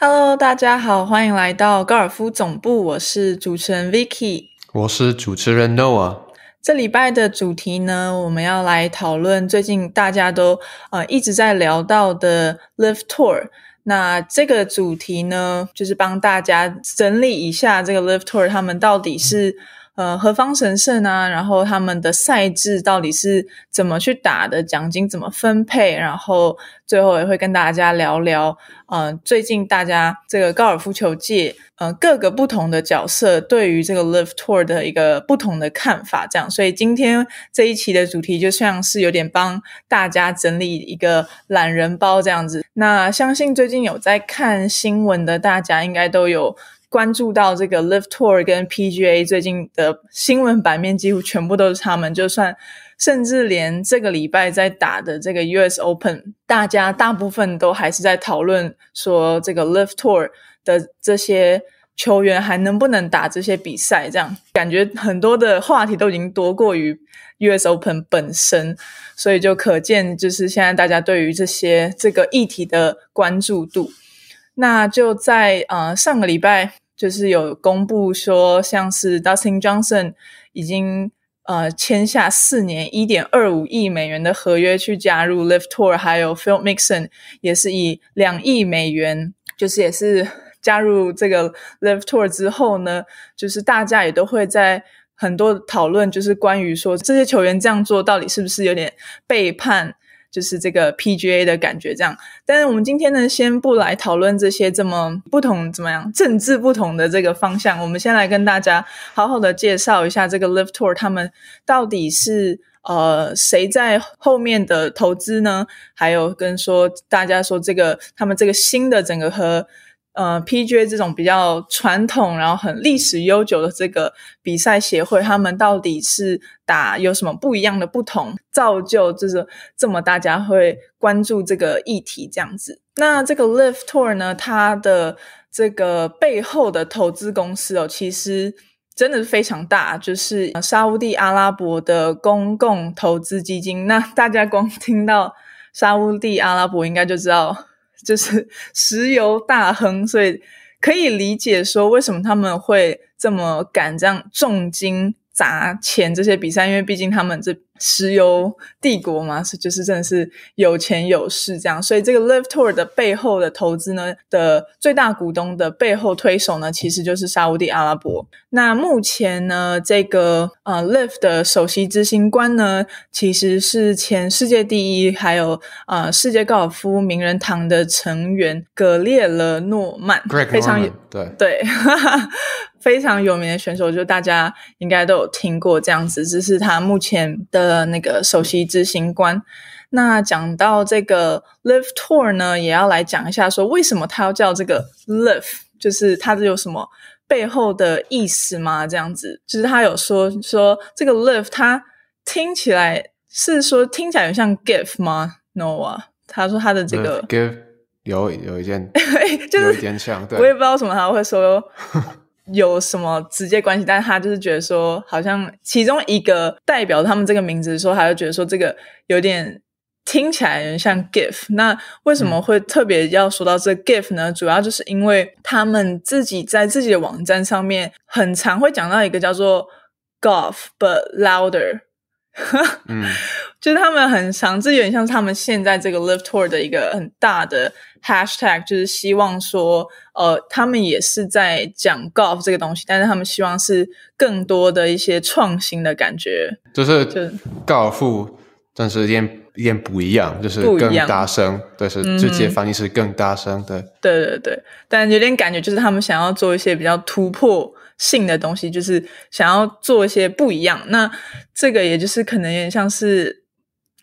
Hello，大家好，欢迎来到高尔夫总部，我是主持人 Vicky，我是主持人 Noah。这礼拜的主题呢，我们要来讨论最近大家都呃一直在聊到的 Live Tour。那这个主题呢，就是帮大家整理一下这个 Live Tour 他们到底是。呃，何方神圣啊？然后他们的赛制到底是怎么去打的？奖金怎么分配？然后最后也会跟大家聊聊，呃，最近大家这个高尔夫球界，呃，各个不同的角色对于这个 Live Tour 的一个不同的看法。这样，所以今天这一期的主题就像是有点帮大家整理一个懒人包这样子。那相信最近有在看新闻的大家，应该都有。关注到这个 Live Tour 跟 PGA 最近的新闻版面，几乎全部都是他们。就算甚至连这个礼拜在打的这个 US Open，大家大部分都还是在讨论说，这个 Live Tour 的这些球员还能不能打这些比赛？这样感觉很多的话题都已经多过于 US Open 本身，所以就可见就是现在大家对于这些这个议题的关注度。那就在呃上个礼拜，就是有公布说，像是 Dustin Johnson 已经呃签下四年一点二五亿美元的合约去加入 Live Tour，还有 Phil Mixon 也是以两亿美元，就是也是加入这个 Live Tour 之后呢，就是大家也都会在很多讨论，就是关于说这些球员这样做到底是不是有点背叛。就是这个 PGA 的感觉，这样。但是我们今天呢，先不来讨论这些这么不同怎么样政治不同的这个方向。我们先来跟大家好好的介绍一下这个 Live Tour，他们到底是呃谁在后面的投资呢？还有跟说大家说这个他们这个新的整个和。呃，PGA 这种比较传统，然后很历史悠久的这个比赛协会，他们到底是打有什么不一样的不同，造就就是这么大家会关注这个议题这样子。那这个 Live Tour 呢，它的这个背后的投资公司哦，其实真的是非常大，就是沙地阿拉伯的公共投资基金。那大家光听到沙地阿拉伯，应该就知道。就是 石油大亨，所以可以理解说为什么他们会这么敢这样重金砸钱这些比赛，因为毕竟他们这。石油帝国嘛，是就是真的是有钱有势这样，所以这个 Live Tour 的背后的投资呢的最大股东的背后推手呢，其实就是沙地阿拉伯。那目前呢，这个呃 Live 的首席执行官呢，其实是前世界第一，还有呃世界高尔夫名人堂的成员格列勒诺曼，非常对对。非常有名的选手，就大家应该都有听过这样子，这是他目前的那个首席执行官。那讲到这个 Live Tour 呢，也要来讲一下，说为什么他要叫这个 Live，就是他有什么背后的意思吗？这样子，就是他有说说这个 Live，他听起来是说听起来有像 Give 吗？No 啊，他说他的这个 Give 有有一件，就是有一点像，对，我也不知道什么他会说。有什么直接关系？但是他就是觉得说，好像其中一个代表他们这个名字的时候，他就觉得说这个有点听起来有点像 GIF。那为什么会特别要说到这 GIF 呢？主要就是因为他们自己在自己的网站上面很常会讲到一个叫做 Golf but louder。嗯，就是他们很常，这有点像是他们现在这个 Live Tour 的一个很大的 Hashtag，就是希望说，呃，他们也是在讲 Golf 这个东西，但是他们希望是更多的一些创新的感觉，就是就高尔夫，但是一点一点不一样，就是更大声，对，是直接翻译是更大声，对，对对对，但有点感觉就是他们想要做一些比较突破。性的东西就是想要做一些不一样，那这个也就是可能有点像是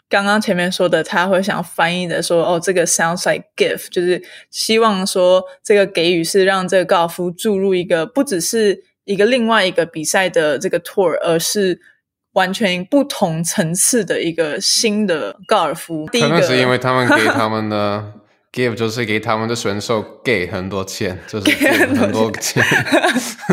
刚刚前面说的，他会想要翻译的说，哦，这个 sounds like give，就是希望说这个给予是让这个高尔夫注入一个不只是一个另外一个比赛的这个 tour，而是完全不同层次的一个新的高尔夫。可能是因为他们给他们的。Give 就是给他们的选手给很多钱，就是给很多钱。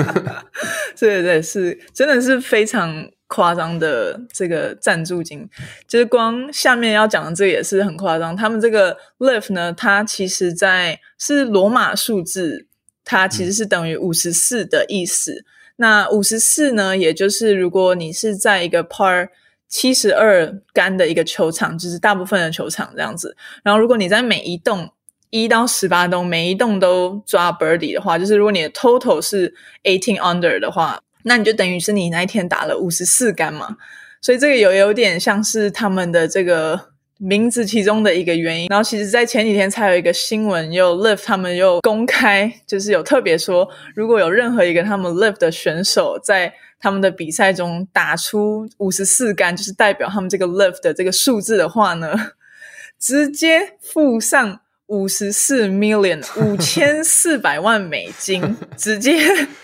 对对对，是真的是非常夸张的这个赞助金，就是光下面要讲的这个也是很夸张。他们这个 live 呢，它其实在是罗马数字，它其实是等于五十四的意思。那五十四呢，也就是如果你是在一个 par 七十二杆的一个球场，就是大部分的球场这样子。然后如果你在每一栋一到十八栋每一栋都抓 birdie 的话，就是如果你的 total 是 eighteen under 的话。那你就等于是你那一天打了五十四杆嘛，所以这个有有点像是他们的这个名字其中的一个原因。然后其实，在前几天才有一个新闻，又 Live 他们又公开，就是有特别说，如果有任何一个他们 Live 的选手在他们的比赛中打出五十四杆，就是代表他们这个 Live 的这个数字的话呢，直接附上。五十四 million 五千四百万美金 直接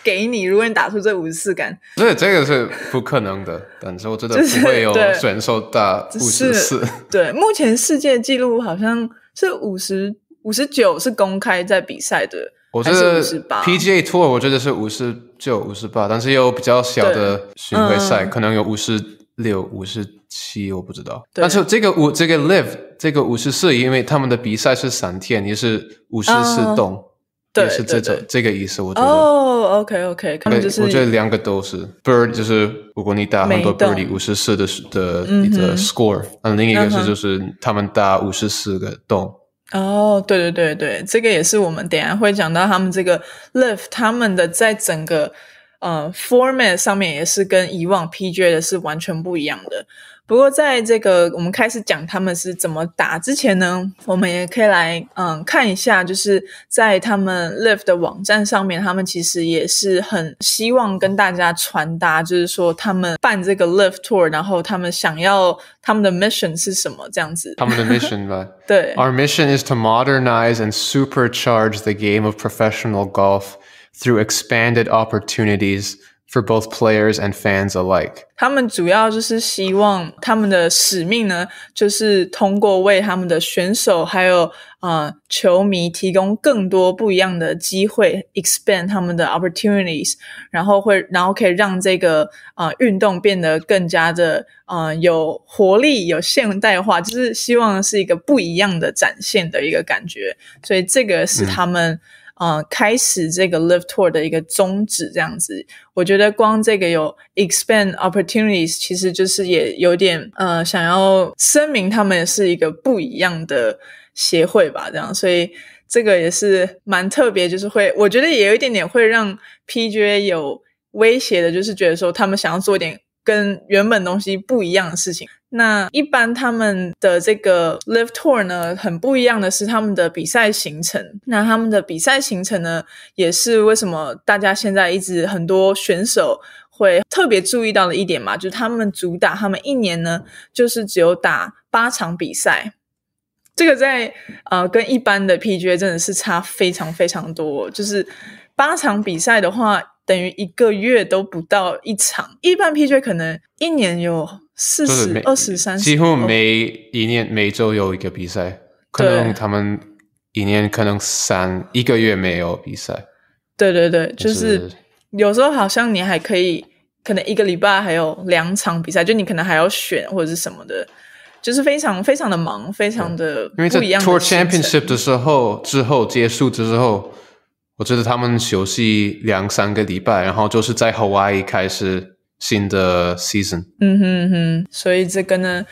给你，如果你打出这五十四杆，所以这个是不可能的。但是我觉得不会有选手打五十四。对，目前世界纪录好像是五十五十九是公开在比赛的，我觉得 PGA Tour 我觉得是五十九、五十八，但是有比较小的巡回赛，可能有五十六、五十。七我不知道，但是这个五这个 live 这个五十四，因为他们的比赛是三天，也是五十四洞，也是这种这个意思。我觉得。哦，OK OK，可能就是我觉得两个都是。Bird，就是如果你打很多 birdie 五十四的的一个 score，那另一个是就是他们打五十四个洞。哦，对对对对，这个也是我们等下会讲到他们这个 live 他们的在整个呃 format 上面也是跟以往 PGA 的是完全不一样的。不过，在这个我们开始讲他们是怎么打之前呢，我们也可以来嗯看一下，就是在他们 Live 的网站上面，他们其实也是很希望跟大家传达，就是说他们办这个 Live Tour，然后他们想要他们的 mission 是什么这样子。他们的 mission 吧，对，Our mission is to modernize and supercharge the game of professional golf through expanded opportunities. For both players and fans alike，他们主要就是希望他们的使命呢，就是通过为他们的选手还有啊球迷提供更多不一样的机会，expand 他们的 opportunities，然后会然后可以让这个啊运动变得更加的啊有活力、有现代化，就是希望是一个不一样的展现的一个感觉。所以这个是他们。呃，开始这个 Live Tour 的一个宗旨，这样子，我觉得光这个有 expand opportunities，其实就是也有点呃，想要声明他们是一个不一样的协会吧，这样，所以这个也是蛮特别，就是会，我觉得也有一点点会让 PGA 有威胁的，就是觉得说他们想要做点跟原本东西不一样的事情。那一般他们的这个 Live Tour 呢，很不一样的是他们的比赛行程。那他们的比赛行程呢，也是为什么大家现在一直很多选手会特别注意到的一点嘛？就是他们主打，他们一年呢，就是只有打八场比赛。这个在呃跟一般的 PGA 真的是差非常非常多。就是八场比赛的话，等于一个月都不到一场。一般 PGA 可能一年有。四十二十三，几乎每一年每周有一个比赛，可能他们一年可能三一个月没有比赛。对对对，就是有时候好像你还可以，可能一个礼拜还有两场比赛，就你可能还要选或者是什么的，就是非常非常的忙，非常的因为在 Tour Championship 的时候之后结束之后，我觉得他们休息两三个礼拜，然后就是在 Hawaii 开始。新的 season，嗯哼哼，所以这个呢，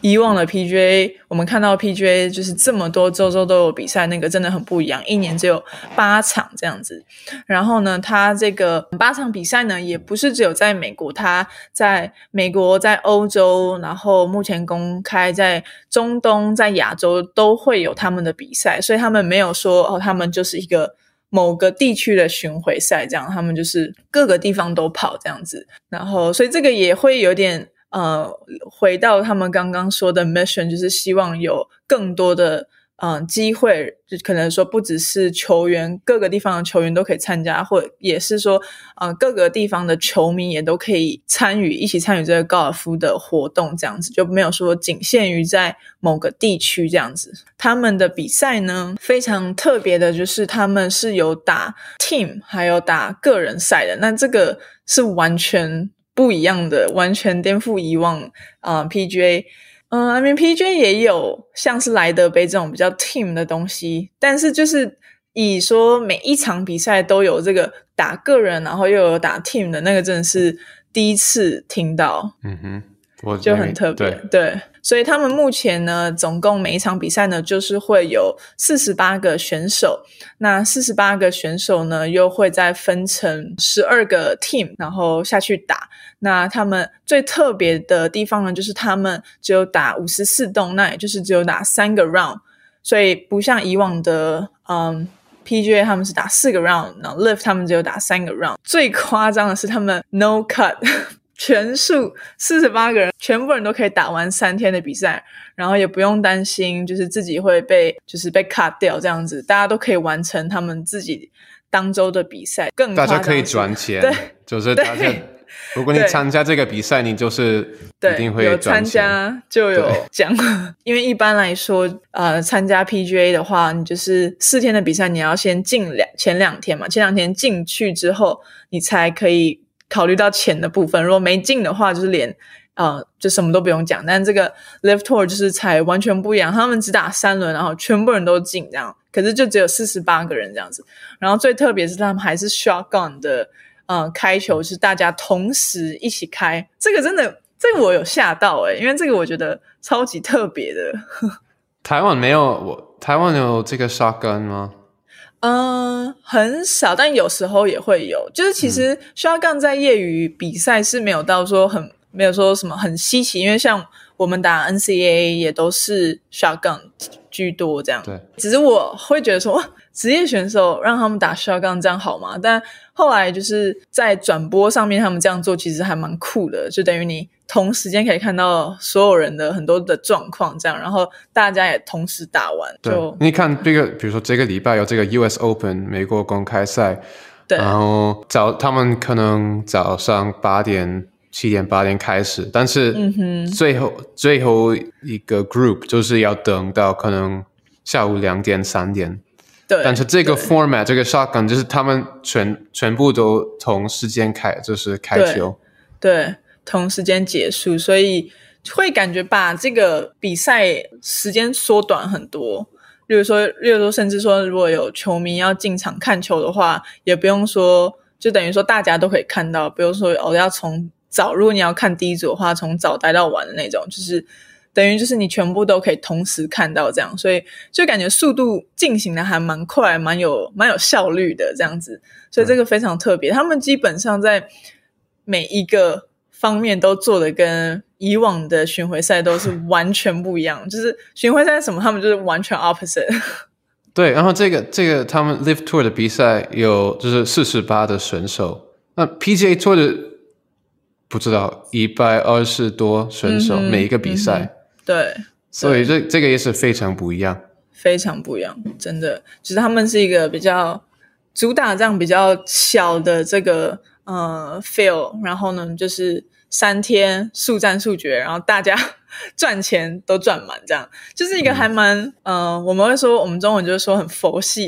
以往的 PGA，我们看到 PGA 就是这么多周周都有比赛，那个真的很不一样，一年只有八场这样子。然后呢，他这个八场比赛呢，也不是只有在美国，他在美国、在欧洲，然后目前公开在中东、在亚洲都会有他们的比赛，所以他们没有说哦，他们就是一个。某个地区的巡回赛，这样他们就是各个地方都跑这样子，然后所以这个也会有点呃，回到他们刚刚说的 mission，就是希望有更多的。嗯，机会就可能说不只是球员，各个地方的球员都可以参加，或也是说，呃，各个地方的球迷也都可以参与，一起参与这个高尔夫的活动，这样子就没有说仅限于在某个地区这样子。他们的比赛呢，非常特别的，就是他们是有打 team，还有打个人赛的，那这个是完全。不一样的，完全颠覆以往啊 PGA。嗯，I mean PGA 也有像是莱德杯这种比较 team 的东西，但是就是以说每一场比赛都有这个打个人，然后又有打 team 的那个，真的是第一次听到。嗯哼。我就很特别，对，所以他们目前呢，总共每一场比赛呢，就是会有四十八个选手。那四十八个选手呢，又会再分成十二个 team，然后下去打。那他们最特别的地方呢，就是他们只有打五十四洞，那也就是只有打三个 round。所以不像以往的，嗯，PGA 他们是打四个 round，然后 Live 他们只有打三个 round。最夸张的是他们 no cut。全数四十八个人，全部人都可以打完三天的比赛，然后也不用担心，就是自己会被就是被 cut 掉这样子，大家都可以完成他们自己当周的比赛。更大家可以转钱，对，就是大家，如果你参加这个比赛，你就是一定会有参加就有奖。因为一般来说，呃，参加 PGA 的话，你就是四天的比赛，你要先进两前两天嘛，前两天进去之后，你才可以。考虑到钱的部分，如果没进的话，就是连呃就什么都不用讲。但这个 Live Tour 就是才完全不一样，他们只打三轮，然后全部人都进这样，可是就只有四十八个人这样子。然后最特别是他们还是 Shotgun 的，呃，开球是大家同时一起开，这个真的这个我有吓到诶，因为这个我觉得超级特别的。台湾没有我台湾有这个 Shotgun 吗？嗯，很少，但有时候也会有。就是其实 shotgun 在业余比赛是没有到说很没有说什么很稀奇，因为像我们打 NCAA 也都是 shotgun 居多这样。对，只是我会觉得说，职业选手让他们打 shotgun 这样好吗？但后来就是在转播上面，他们这样做其实还蛮酷的，就等于你。同时间可以看到所有人的很多的状况，这样，然后大家也同时打完。对你看这个，比如说这个礼拜有这个 U.S. Open 美国公开赛，对，然后早他们可能早上八点、七点、八点开始，但是最后最后一个 group 就是要等到可能下午两点、三点。对，但是这个 format 这个 shotgun 就是他们全全部都同时间开，就是开球。对。同时间结束，所以会感觉把这个比赛时间缩短很多。例如说，例如说，甚至说，如果有球迷要进场看球的话，也不用说，就等于说大家都可以看到。比如说，哦，要从早，如果你要看第一组的话，从早待到晚的那种，就是等于就是你全部都可以同时看到这样，所以就感觉速度进行的还蛮快，蛮有蛮有效率的这样子。所以这个非常特别，他们基本上在每一个。方面都做的跟以往的巡回赛都是完全不一样，就是巡回赛什么，他们就是完全 opposite。对，然后这个这个他们 Live Tour 的比赛有就是四十八的选手，那 PGA Tour 的不知道一百二十多选手每一个比赛，对，所以这这个也是非常不一样，非常不一样，真的，其实他们是一个比较主打这样比较小的这个。呃，feel，然后呢，就是三天速战速决，然后大家 赚钱都赚满，这样。就是一个还蛮，嗯，我们会说，我们中文就是说很佛系，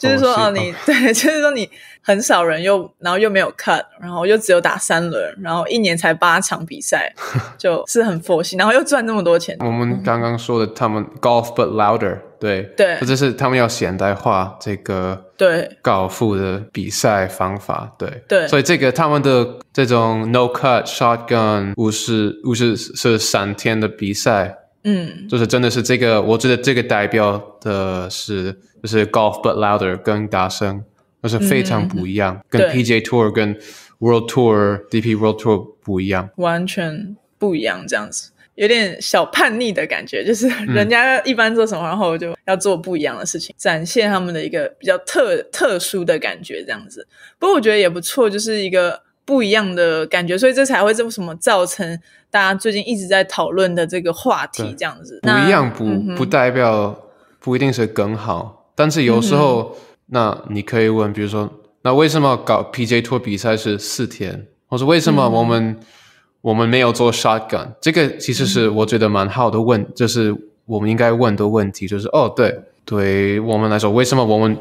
就是说哦，你 对，就是说你很少人又，然后又没有 cut，然后又只有打三轮，然后一年才八场比赛，就是很佛系，然后又赚那么多钱。我们刚刚说的，他们 golf but louder。对对，这是他们要现代化这个对高尔夫的比赛方法，对对，所以这个他们的这种 no cut shotgun 五十五十是三天的比赛，嗯，就是真的是这个，我觉得这个代表的是就是 golf but louder 跟大声，就是非常不一样，跟 PJ Tour 跟 World Tour DP World Tour 不一样，完全不一样这样子。有点小叛逆的感觉，就是人家一般做什么，然后就要做不一样的事情，展现他们的一个比较特特殊的感觉，这样子。不过我觉得也不错，就是一个不一样的感觉，所以这才会这么什么造成大家最近一直在讨论的这个话题，这样子。不一样不不代表不一定是更好，但是有时候那你可以问，比如说，那为什么搞 PJ Tour 比赛是四天，或者为什么我们？我们没有做 shotgun，这个其实是我觉得蛮好的问，就是我们应该问的问题，就是哦，对，对我们来说，为什么我们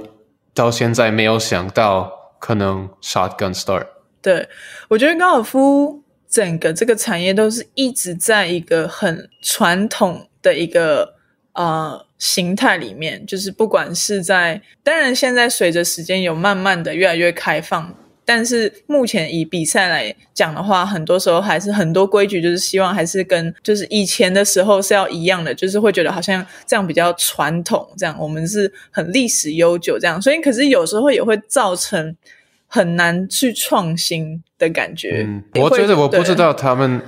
到现在没有想到可能 shotgun start？对，我觉得高尔夫整个这个产业都是一直在一个很传统的一个呃形态里面，就是不管是在，当然现在随着时间有慢慢的越来越开放。但是目前以比赛来讲的话，很多时候还是很多规矩，就是希望还是跟就是以前的时候是要一样的，就是会觉得好像这样比较传统，这样我们是很历史悠久这样，所以可是有时候也会造成很难去创新的感觉。嗯，我觉得我不知道他们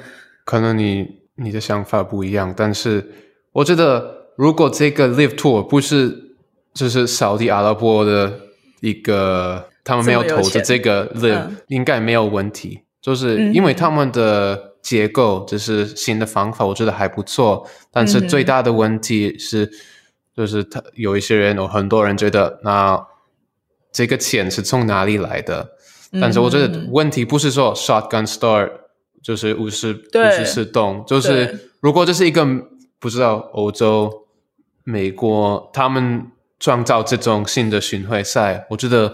可能你你的想法不一样，但是我觉得如果这个 Live Tour 不是就是扫地阿拉伯的一个。他们没有投资这个 live 应该没有问题，就是因为他们的结构就是新的方法，我觉得还不错。但是最大的问题是，就是他有一些人，有很多人觉得，那这个钱是从哪里来的？但是我觉得问题不是说 shotgun start 就是五十五十四洞，就是如果这是一个不知道欧洲、美国他们创造这种新的巡回赛，我觉得。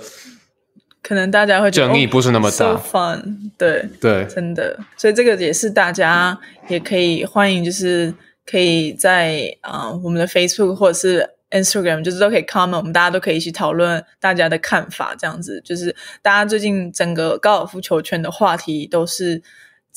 可能大家会争议不是那么大，fun，对对，真的，所以这个也是大家也可以欢迎，就是可以在啊我们的 Facebook 或者是 Instagram，就是都可以 comment，我们大家都可以一起讨论大家的看法，这样子。就是大家最近整个高尔夫球圈的话题都是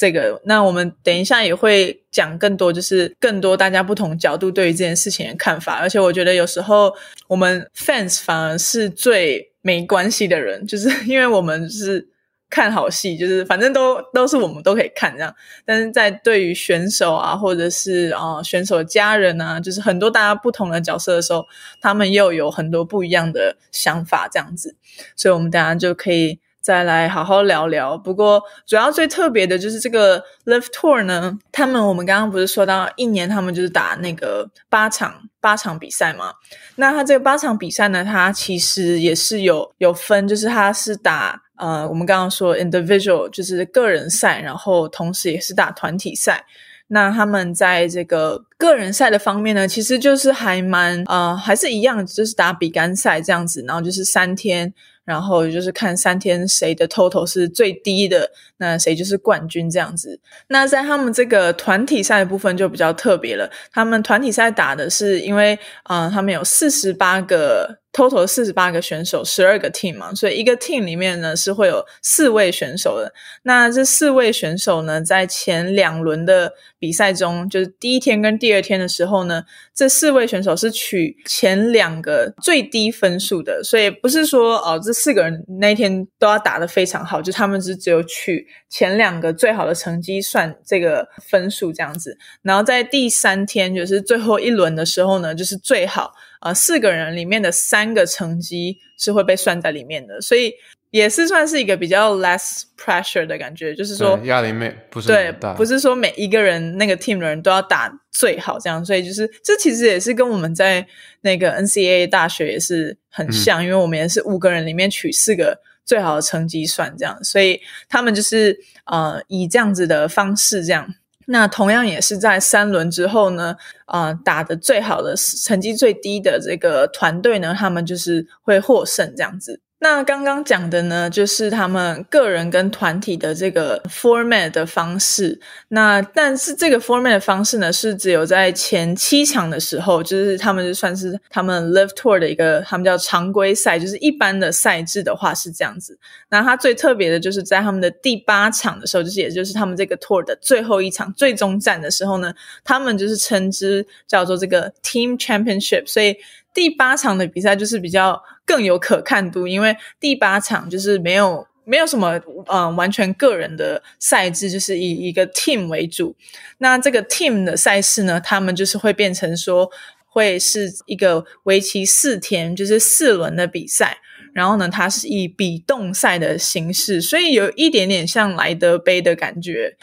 这个。那我们等一下也会讲更多，就是更多大家不同角度对于这件事情的看法，而且我觉得有时候我们 fans 反而是最。没关系的人，就是因为我们是看好戏，就是反正都都是我们都可以看这样。但是在对于选手啊，或者是啊选手的家人啊，就是很多大家不同的角色的时候，他们又有很多不一样的想法这样子。所以，我们等下就可以。再来好好聊聊。不过，主要最特别的就是这个 Live Tour 呢。他们我们刚刚不是说到一年，他们就是打那个八场八场比赛嘛？那他这个八场比赛呢，他其实也是有有分，就是他是打呃，我们刚刚说 individual 就是个人赛，然后同时也是打团体赛。那他们在这个个人赛的方面呢，其实就是还蛮呃，还是一样，就是打比干赛这样子，然后就是三天。然后就是看三天谁的 total 是最低的，那谁就是冠军这样子。那在他们这个团体赛的部分就比较特别了，他们团体赛打的是因为啊，他们有四十八个。Total 四十八个选手，十二个 team 嘛，所以一个 team 里面呢是会有四位选手的。那这四位选手呢，在前两轮的比赛中，就是第一天跟第二天的时候呢，这四位选手是取前两个最低分数的。所以不是说哦，这四个人那天都要打得非常好，就他们是只有取前两个最好的成绩算这个分数这样子。然后在第三天，就是最后一轮的时候呢，就是最好。呃，四个人里面的三个成绩是会被算在里面的，所以也是算是一个比较 less pressure 的感觉，就是说压力没不是对，不是说每一个人那个 team 的人都要打最好这样，所以就是这其实也是跟我们在那个 NCAA 大学也是很像，因为我们也是五个人里面取四个最好的成绩算这样，所以他们就是呃以这样子的方式这样。那同样也是在三轮之后呢，啊，打的最好的成绩最低的这个团队呢，他们就是会获胜这样子。那刚刚讲的呢，就是他们个人跟团体的这个 format 的方式。那但是这个 format 的方式呢，是只有在前七场的时候，就是他们就算是他们 live tour 的一个，他们叫常规赛，就是一般的赛制的话是这样子。那它最特别的就是在他们的第八场的时候，就是也就是他们这个 tour 的最后一场最终战的时候呢，他们就是称之叫做这个 team championship，所以。第八场的比赛就是比较更有可看度，因为第八场就是没有没有什么嗯完全个人的赛制，就是以一个 team 为主。那这个 team 的赛事呢，他们就是会变成说会是一个为期四天，就是四轮的比赛。然后呢，它是以比动赛的形式，所以有一点点像莱德杯的感觉。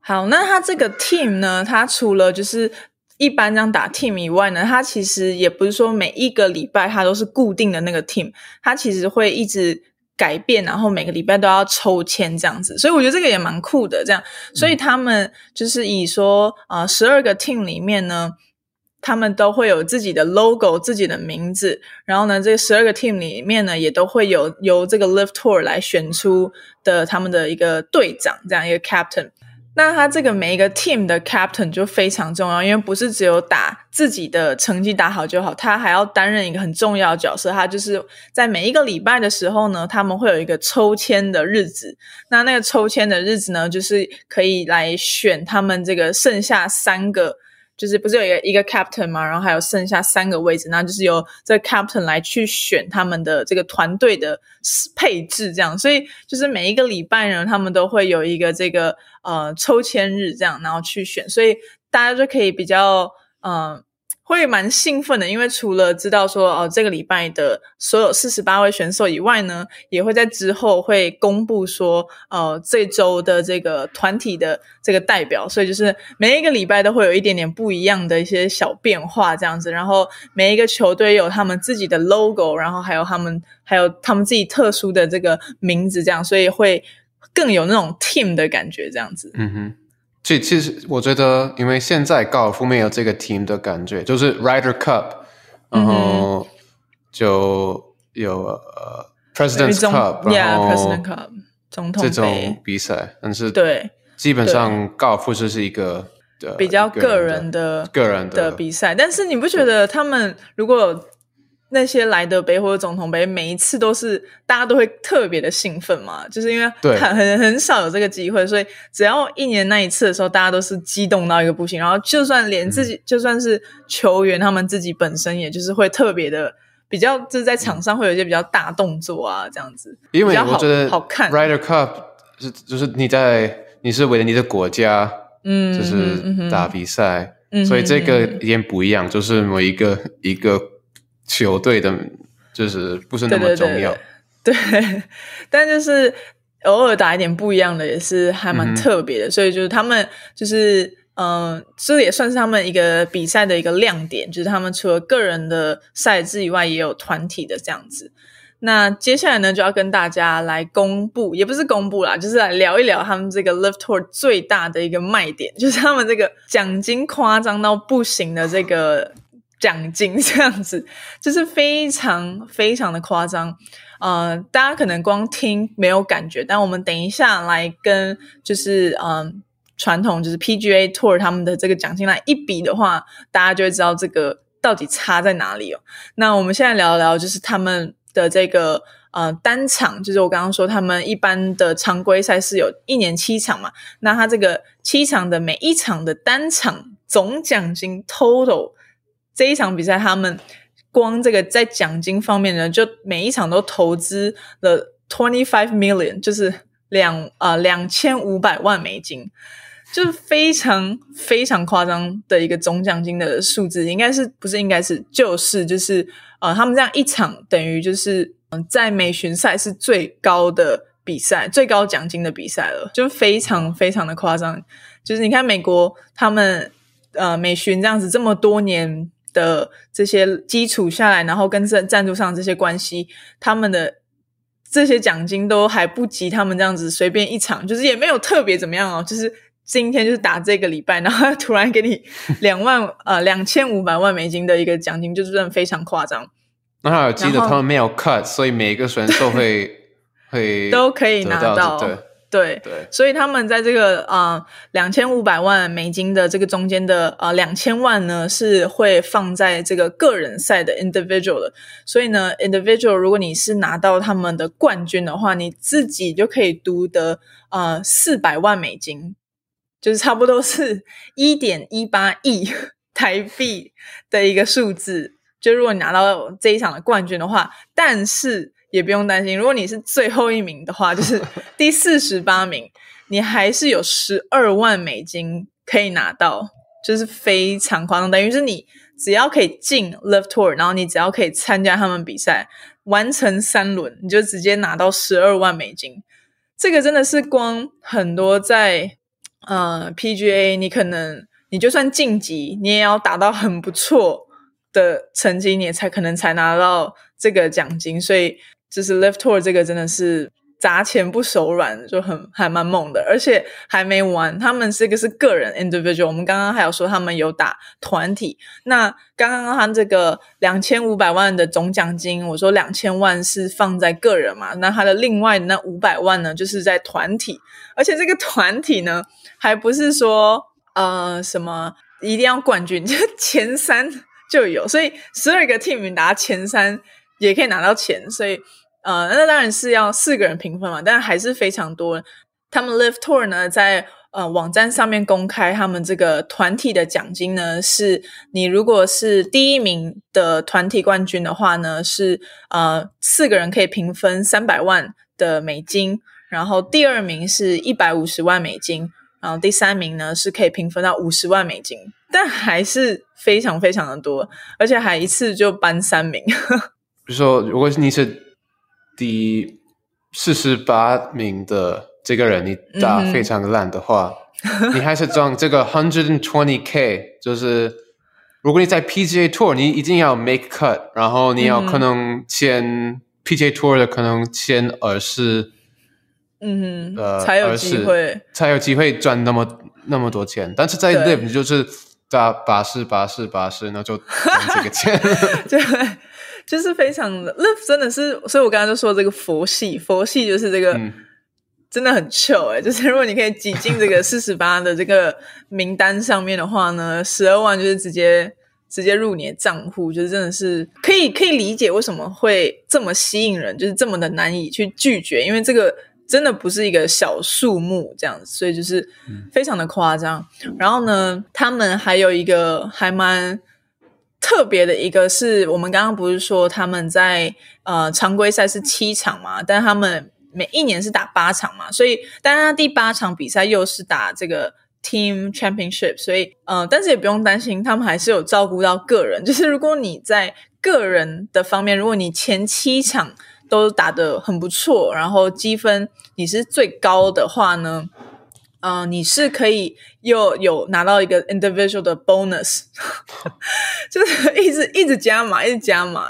好，那它这个 team 呢，它除了就是一般这样打 team 以外呢，它其实也不是说每一个礼拜它都是固定的那个 team，它其实会一直改变，然后每个礼拜都要抽签这样子，所以我觉得这个也蛮酷的。这样，所以他们就是以说啊，十二个 team 里面呢。他们都会有自己的 logo、自己的名字。然后呢，这十二个 team 里面呢，也都会有由这个 Live Tour 来选出的他们的一个队长，这样一个 captain。那他这个每一个 team 的 captain 就非常重要，因为不是只有打自己的成绩打好就好，他还要担任一个很重要的角色。他就是在每一个礼拜的时候呢，他们会有一个抽签的日子。那那个抽签的日子呢，就是可以来选他们这个剩下三个。就是不是有一个一个 captain 嘛，然后还有剩下三个位置，那就是由这个 captain 来去选他们的这个团队的配置，这样。所以就是每一个礼拜呢，他们都会有一个这个呃抽签日，这样，然后去选，所以大家就可以比较嗯。会蛮兴奋的，因为除了知道说哦，这个礼拜的所有四十八位选手以外呢，也会在之后会公布说，呃，这周的这个团体的这个代表，所以就是每一个礼拜都会有一点点不一样的一些小变化这样子，然后每一个球队有他们自己的 logo，然后还有他们还有他们自己特殊的这个名字，这样，所以会更有那种 team 的感觉这样子。嗯哼。其其实我觉得，因为现在高尔夫没有这个 team 的感觉，就是 Ryder Cup，然后就有呃 President's Cup，然后总统这种比赛，但是对，基本上高尔夫就是一个比较个人的个人的比赛，但是你不觉得他们如果？那些莱德杯或者总统杯，每一次都是大家都会特别的兴奋嘛，就是因为很很很少有这个机会，所以只要一年那一次的时候，大家都是激动到一个不行。然后就算连自己，就算是球员，他们自己本身也就是会特别的比较，就是在场上会有一些比较大动作啊，这样子。因为我觉得好看 Rider Cup 是就是你在你是为了你的国家，嗯，就是打比赛，所以这个有点不一样，就是每一个一个。球队的，就是不是那么重要，对，但就是偶尔打一点不一样的，也是还蛮特别的。所以就是他们，就是嗯，这也算是他们一个比赛的一个亮点，就是他们除了个人的赛制以外，也有团体的这样子。那接下来呢，就要跟大家来公布，也不是公布啦，就是来聊一聊他们这个 Love Tour 最大的一个卖点，就是他们这个奖金夸张到不行的这个。奖金 这样子就是非常非常的夸张，呃，大家可能光听没有感觉，但我们等一下来跟就是嗯传统就是 PGA Tour 他们的这个奖金来一比的话，大家就会知道这个到底差在哪里哦。那我们现在聊聊就是他们的这个呃单场，就是我刚刚说他们一般的常规赛是有一年七场嘛，那他这个七场的每一场的单场总奖金 total。这一场比赛，他们光这个在奖金方面呢，就每一场都投资了 twenty five million，就是两啊两千五百万美金，就是非常非常夸张的一个总奖金的数字，应该是不是应该是就是就是呃，他们这样一场等于就是嗯，在美巡赛是最高的比赛，最高奖金的比赛了，就非常非常的夸张。就是你看美国他们呃美巡这样子这么多年。的这些基础下来，然后跟赞赞助上这些关系，他们的这些奖金都还不及他们这样子随便一场，就是也没有特别怎么样哦。就是今天就是打这个礼拜，然后突然给你 两万呃两千五百万美金的一个奖金，就是真的非常夸张。那我记得他们没有 cut，所以每一个选手会 会都可以拿到。对。对，所以他们在这个啊两千五百万美金的这个中间的啊两千万呢，是会放在这个个人赛的 individual 的。所以呢，individual 如果你是拿到他们的冠军的话，你自己就可以独得啊四百万美金，就是差不多是 一点一八亿台币的一个数字。就如果你拿到这一场的冠军的话，但是。也不用担心，如果你是最后一名的话，就是 第四十八名，你还是有十二万美金可以拿到，就是非常夸张。等于是你只要可以进 Love Tour，然后你只要可以参加他们比赛，完成三轮，你就直接拿到十二万美金。这个真的是光很多在呃 PGA，你可能你就算晋级，你也要达到很不错的成绩，你才可能才拿到这个奖金。所以。就是 Live Tour 这个真的是砸钱不手软，就很还蛮猛的，而且还没完。他们这个是个人 individual，我们刚刚还有说他们有打团体。那刚刚他这个两千五百万的总奖金，我说两千万是放在个人嘛？那他的另外那五百万呢，就是在团体。而且这个团体呢，还不是说呃什么一定要冠军，就前三就有。所以十二个 team 打前三也可以拿到钱，所以。呃，那当然是要四个人平分嘛，但还是非常多。他们 Live Tour 呢，在呃网站上面公开他们这个团体的奖金呢，是你如果是第一名的团体冠军的话呢，是呃四个人可以平分三百万的美金，然后第二名是一百五十万美金，然后第三名呢是可以平分到五十万美金，但还是非常非常的多，而且还一次就颁三名。比如说，如果你是。第四十八名的这个人，你打非常烂的话，你还是赚这个 hundred and twenty k。就是如果你在 PGA Tour，你一定要 make cut，然后你要可能签 PGA Tour 的可能签二十，嗯，呃，才有机会，才有机会赚那么那么多钱。但是在 Live，你就是打八十八十八十，那就赚这个钱。对。就是非常的，Live 真的是，所以我刚刚就说这个佛系，佛系就是这个真的很 chill 哎，就是如果你可以挤进这个四十八的这个名单上面的话呢，十二万就是直接直接入你的账户，就是真的是可以可以理解为什么会这么吸引人，就是这么的难以去拒绝，因为这个真的不是一个小数目这样子，所以就是非常的夸张。然后呢，他们还有一个还蛮。特别的一个是我们刚刚不是说他们在呃常规赛是七场嘛，但他们每一年是打八场嘛，所以但他第八场比赛又是打这个 team championship，所以呃，但是也不用担心，他们还是有照顾到个人，就是如果你在个人的方面，如果你前七场都打得很不错，然后积分你是最高的话呢？嗯，你是可以又有拿到一个 individual 的 bonus，就是一直一直加码，一直加码。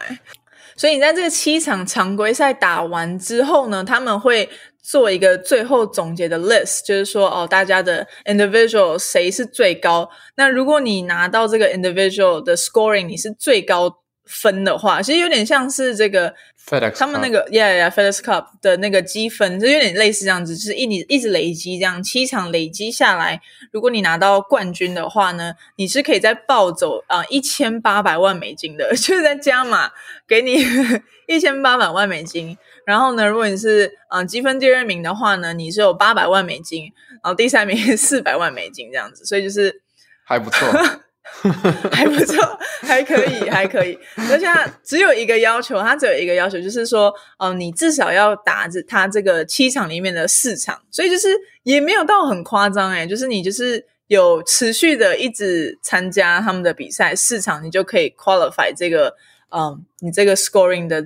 所以你在这个七场常规赛打完之后呢，他们会做一个最后总结的 list，就是说哦，大家的 individual 谁是最高？那如果你拿到这个 individual 的 scoring，你是最高。分的话，其实有点像是这个 FedEx 他们那个 Yeah Yeah FedEx Cup 的那个积分，就有点类似这样子，就是一你一直累积这样七场累积下来，如果你拿到冠军的话呢，你是可以再暴走啊一千八百万美金的，就是在加码给你 一千八百万美金。然后呢，如果你是嗯积分第二名的话呢，你是有八百万美金，然后第三名四百万美金这样子，所以就是还不错。还不错，还可以，还可以。而且只有一个要求，他只有一个要求，就是说，哦，你至少要打这他这个七场里面的四场，所以就是也没有到很夸张哎，就是你就是有持续的一直参加他们的比赛四场，你就可以 qualify 这个，嗯，你这个 scoring 的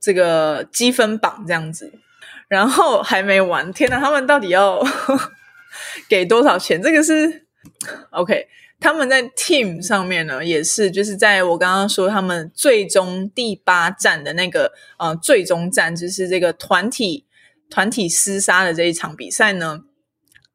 这个积分榜这样子。然后还没完，天哪，他们到底要 给多少钱？这个是 OK。他们在 team 上面呢，也是就是在我刚刚说他们最终第八站的那个呃最终战，就是这个团体团体厮杀的这一场比赛呢，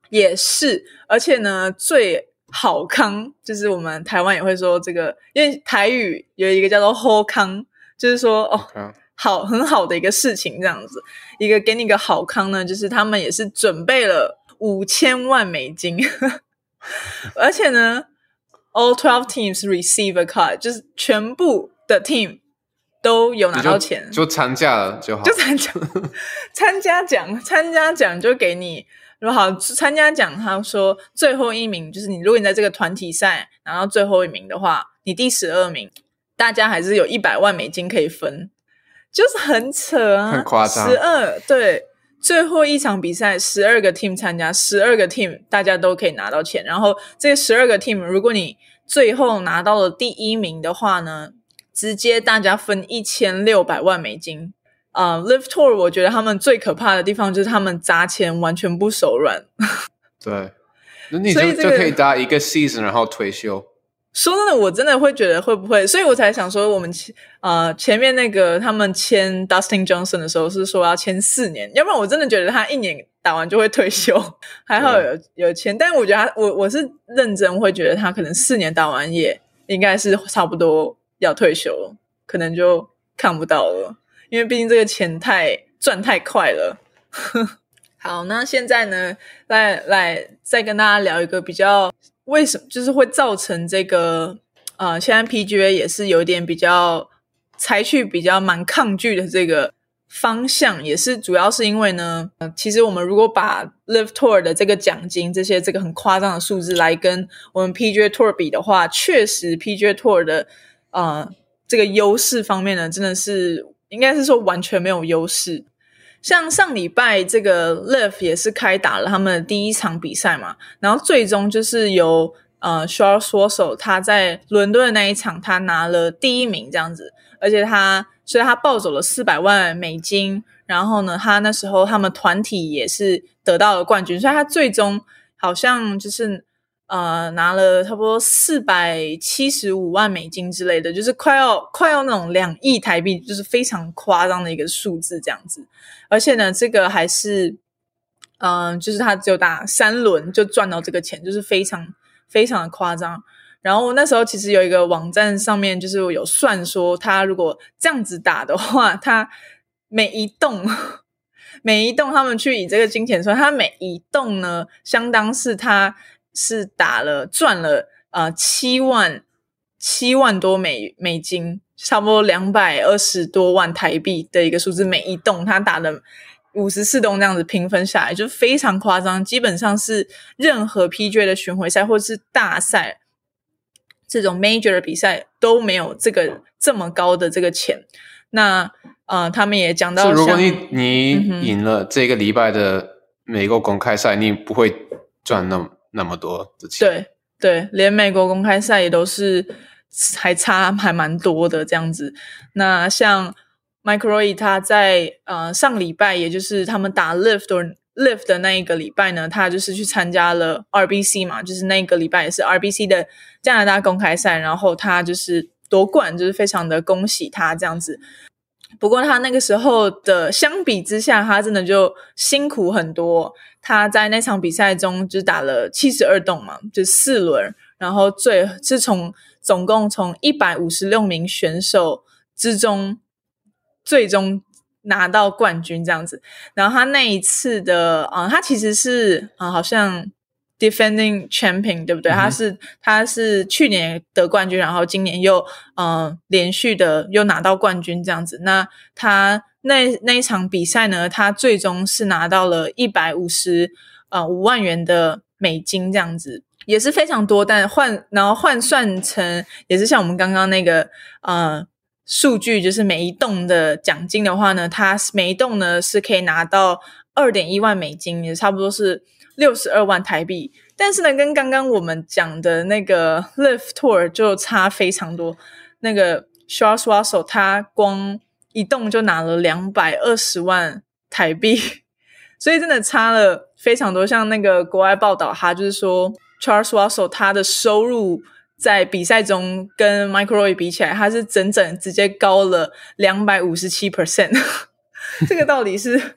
也是而且呢最好康，就是我们台湾也会说这个，因为台语有一个叫做好康，就是说哦好很好的一个事情这样子，一个给你个好康呢，就是他们也是准备了五千万美金，而且呢。All twelve teams receive a card，就是全部的 team 都有拿到钱，就参加了就好，就参加 参加奖，参加奖就给你。如果好参加奖，他说最后一名就是你。如果你在这个团体赛拿到最后一名的话，你第十二名，大家还是有一百万美金可以分，就是很扯啊，很夸张。十二对。最后一场比赛，十二个 team 参加，十二个 team 大家都可以拿到钱。然后这十二个 team，如果你最后拿到了第一名的话呢，直接大家分一千六百万美金。啊，Live Tour，我觉得他们最可怕的地方就是他们砸钱完全不手软。对，那你就就可以打一个 season，然后退休。说真的，我真的会觉得会不会，所以我才想说，我们前呃前面那个他们签 Dustin Johnson 的时候是说要签四年，要不然我真的觉得他一年打完就会退休。还好有有签，但我觉得他我我是认真会觉得他可能四年打完也应该是差不多要退休，可能就看不到了，因为毕竟这个钱太赚太快了。好，那现在呢，来来再跟大家聊一个比较。为什么就是会造成这个？呃，现在 PGA 也是有点比较采取比较蛮抗拒的这个方向，也是主要是因为呢，呃，其实我们如果把 Live Tour 的这个奖金这些这个很夸张的数字来跟我们 PGA Tour 比的话，确实 PGA Tour 的呃这个优势方面呢，真的是应该是说完全没有优势。像上礼拜这个 Live 也是开打了他们的第一场比赛嘛，然后最终就是由呃 Charles w a s o 他在伦敦的那一场他拿了第一名这样子，而且他所以他抱走了四百万美金，然后呢他那时候他们团体也是得到了冠军，所以他最终好像就是。呃，拿了差不多四百七十五万美金之类的，就是快要快要那种两亿台币，就是非常夸张的一个数字这样子。而且呢，这个还是，嗯，就是他只有打三轮就赚到这个钱，就是非常非常的夸张。然后那时候其实有一个网站上面就是有算说，他如果这样子打的话，他每一栋每一栋他们去以这个金钱算，他每一栋呢，相当是他。是打了赚了呃七万七万多美美金，差不多两百二十多万台币的一个数字。每一栋他打了五十四栋这样子平分下来，就非常夸张。基本上是任何 PGA 的巡回赛或者是大赛这种 major 的比赛都没有这个这么高的这个钱。那呃，他们也讲到，如果你你赢了这个礼拜的美国公开赛，你不会赚那么。那么多的钱，对对，连美国公开赛也都是还差还蛮多的这样子。那像 Mike Roy 他在呃上礼拜，也就是他们打 Lift Lift 的那一个礼拜呢，他就是去参加了 RBC 嘛，就是那个礼拜也是 RBC 的加拿大公开赛，然后他就是夺冠，就是非常的恭喜他这样子。不过他那个时候的相比之下，他真的就辛苦很多。他在那场比赛中只打了七十二洞嘛，就四轮，然后最是从总共从一百五十六名选手之中，最终拿到冠军这样子。然后他那一次的啊，他其实是啊，好像。Defending champion 对不对？他是他是去年得冠军，然后今年又嗯连续的又拿到冠军这样子。那他那那一场比赛呢？他最终是拿到了一百五十呃五万元的美金这样子，也是非常多。但换然后换算成也是像我们刚刚那个呃数据，就是每一栋的奖金的话呢，他每一栋呢是可以拿到二点一万美金，也差不多是。六十二万台币，但是呢，跟刚刚我们讲的那个 Live Tour 就差非常多。那个 Charles Russell 他光一动就拿了两百二十万台币，所以真的差了非常多。像那个国外报道，他就是说 Charles Russell 他的收入在比赛中跟 Michael Roy 比起来，他是整整直接高了两百五十七 percent。这个到底是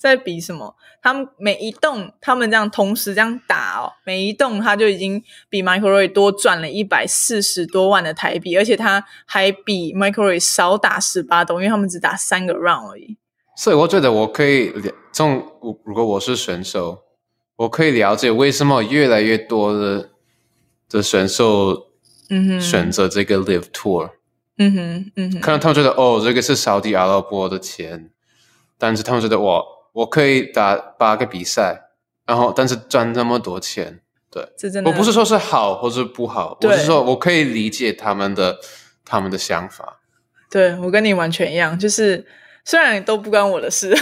在比什么？他们每一栋，他们这样同时这样打哦，每一栋他就已经比 Michael Roy 多赚了一百四十多万的台币，而且他还比 Michael Roy 少打十八洞，因为他们只打三个 round 而已。所以我觉得我可以从如果我是选手，我可以了解为什么越来越多的的选手嗯哼选择这个 Live Tour，嗯哼嗯哼，可能他们觉得哦，这个是扫地阿拉伯的钱，但是他们觉得哇。我可以打八个比赛，然后但是赚那么多钱，对，这真的我不是说是好或是不好，我是说我可以理解他们的他们的想法。对我跟你完全一样，就是虽然都不关我的事，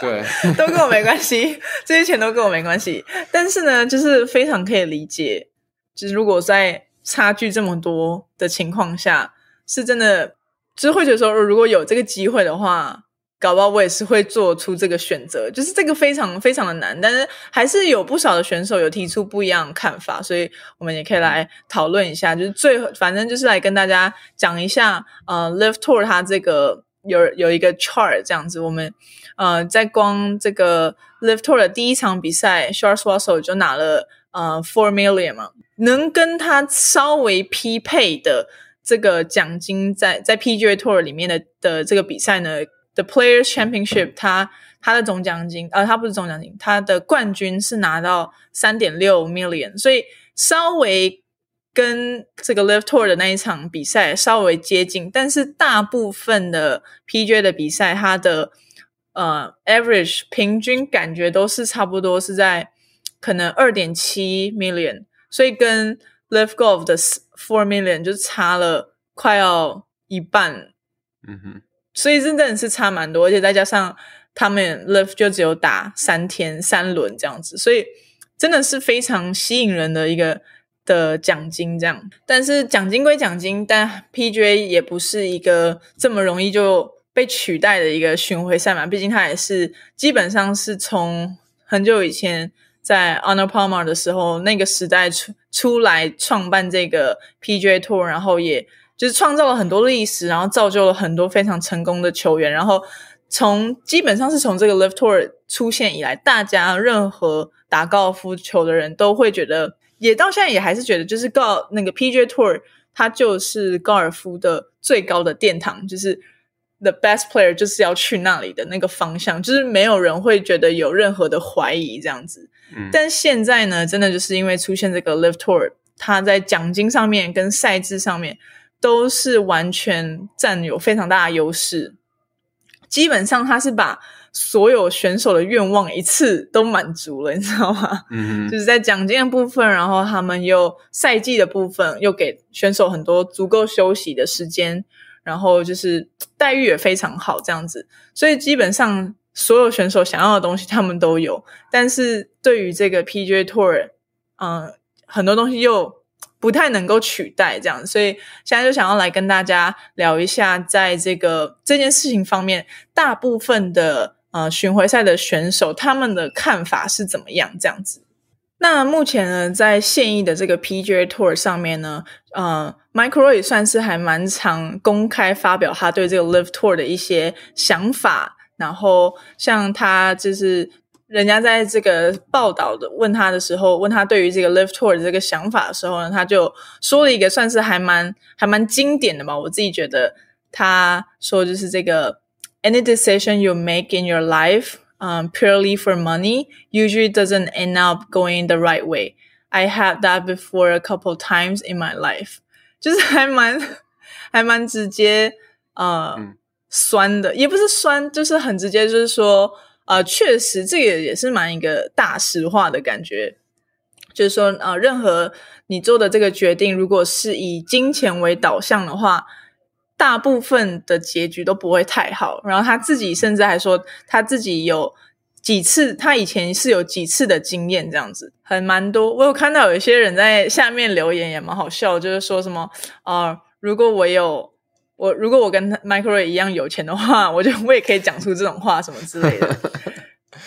对，都跟我没关系，这些钱都跟我没关系，但是呢，就是非常可以理解，就是如果在差距这么多的情况下，是真的，就是会觉得说，如果有这个机会的话。搞不好我也是会做出这个选择，就是这个非常非常的难，但是还是有不少的选手有提出不一样的看法，所以我们也可以来讨论一下。就是最后反正就是来跟大家讲一下，呃，Live Tour 它这个有有一个 chart 这样子，我们呃在光这个 Live Tour 的第一场比赛 s h a r s w a s s 就拿了呃 four million 嘛，能跟他稍微匹配的这个奖金，在在 PGA Tour 里面的的这个比赛呢。The Players Championship，他他的总奖金，呃，他不是总奖金，他的冠军是拿到三点六 million，所以稍微跟这个 Live Tour 的那一场比赛稍微接近，但是大部分的 PJ 的比赛，它的呃 average 平均感觉都是差不多是在可能二点七 million，所以跟 Live Golf 的 four million 就差了快要一半。嗯哼。所以真的是差蛮多，而且再加上他们 live 就只有打三天三轮这样子，所以真的是非常吸引人的一个的奖金这样。但是奖金归奖金，但 PGA 也不是一个这么容易就被取代的一个巡回赛嘛，毕竟它也是基本上是从很久以前在 Honor Palmer 的时候那个时代出出来创办这个 PGA Tour，然后也。就是创造了很多历史，然后造就了很多非常成功的球员。然后从基本上是从这个 Live Tour 出现以来，大家任何打高尔夫球的人都会觉得，也到现在也还是觉得，就是高那个 PGA Tour 它就是高尔夫的最高的殿堂，就是 the best player 就是要去那里的那个方向，就是没有人会觉得有任何的怀疑这样子。但现在呢，真的就是因为出现这个 Live Tour，它在奖金上面跟赛制上面。都是完全占有非常大的优势，基本上他是把所有选手的愿望一次都满足了，你知道吗？嗯，就是在奖金的部分，然后他们又赛季的部分又给选手很多足够休息的时间，然后就是待遇也非常好，这样子，所以基本上所有选手想要的东西他们都有，但是对于这个 PGA Tour，嗯，很多东西又。不太能够取代这样，所以现在就想要来跟大家聊一下，在这个这件事情方面，大部分的呃巡回赛的选手他们的看法是怎么样？这样子。那目前呢，在现役的这个 PGA Tour 上面呢，呃，Michael 也算是还蛮常公开发表他对这个 Live Tour 的一些想法，然后像他就是。人家在这个报道的问他的时候，问他对于这个 Live Tour 的这个想法的时候呢，他就说了一个算是还蛮还蛮经典的吧。我自己觉得他说就是这个 Any decision you make in your life, um, purely for money, usually doesn't end up going the right way. I had that before a couple times in my life，就是还蛮还蛮直接呃酸的，也不是酸，就是很直接，就是说。呃，确实，这个也是蛮一个大实话的感觉，就是说，呃，任何你做的这个决定，如果是以金钱为导向的话，大部分的结局都不会太好。然后他自己甚至还说，他自己有几次，他以前是有几次的经验，这样子，很蛮多。我有看到有一些人在下面留言，也蛮好笑，就是说什么，呃，如果我有。我如果我跟 Michael 一样有钱的话，我就我也可以讲出这种话什么之类的。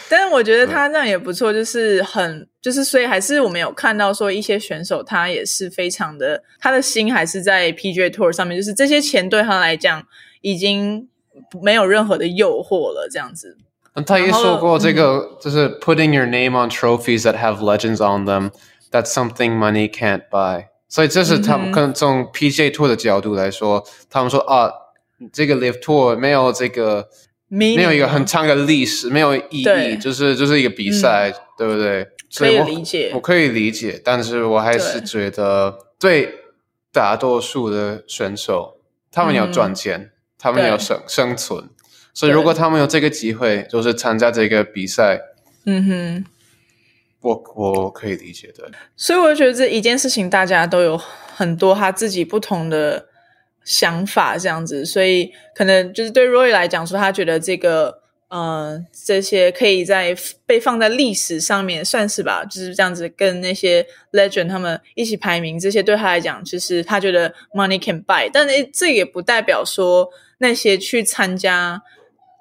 但是我觉得他这样也不错，就是很就是所以还是我们有看到说一些选手他也是非常的，他的心还是在 PGA Tour 上面，就是这些钱对他来讲已经没有任何的诱惑了，这样子。他也说过这个就是 putting your name on trophies that have legends on them, that's something money can't buy. 所以这是他们可能从 PGA Tour 的角度来说，他们说啊，这个 Live Tour 没有这个没有一个很长的历史，没有意义，就是就是一个比赛，对不对？可以理解，我可以理解，但是我还是觉得，对大多数的选手，他们要赚钱，他们要生生存，所以如果他们有这个机会，就是参加这个比赛，嗯哼。我我可以理解的，所以我觉得这一件事情，大家都有很多他自己不同的想法，这样子，所以可能就是对 Roy 来讲说，他觉得这个，呃，这些可以在被放在历史上面，算是吧，就是这样子，跟那些 Legend 他们一起排名，这些对他来讲，就是他觉得 Money can buy，但是这也不代表说那些去参加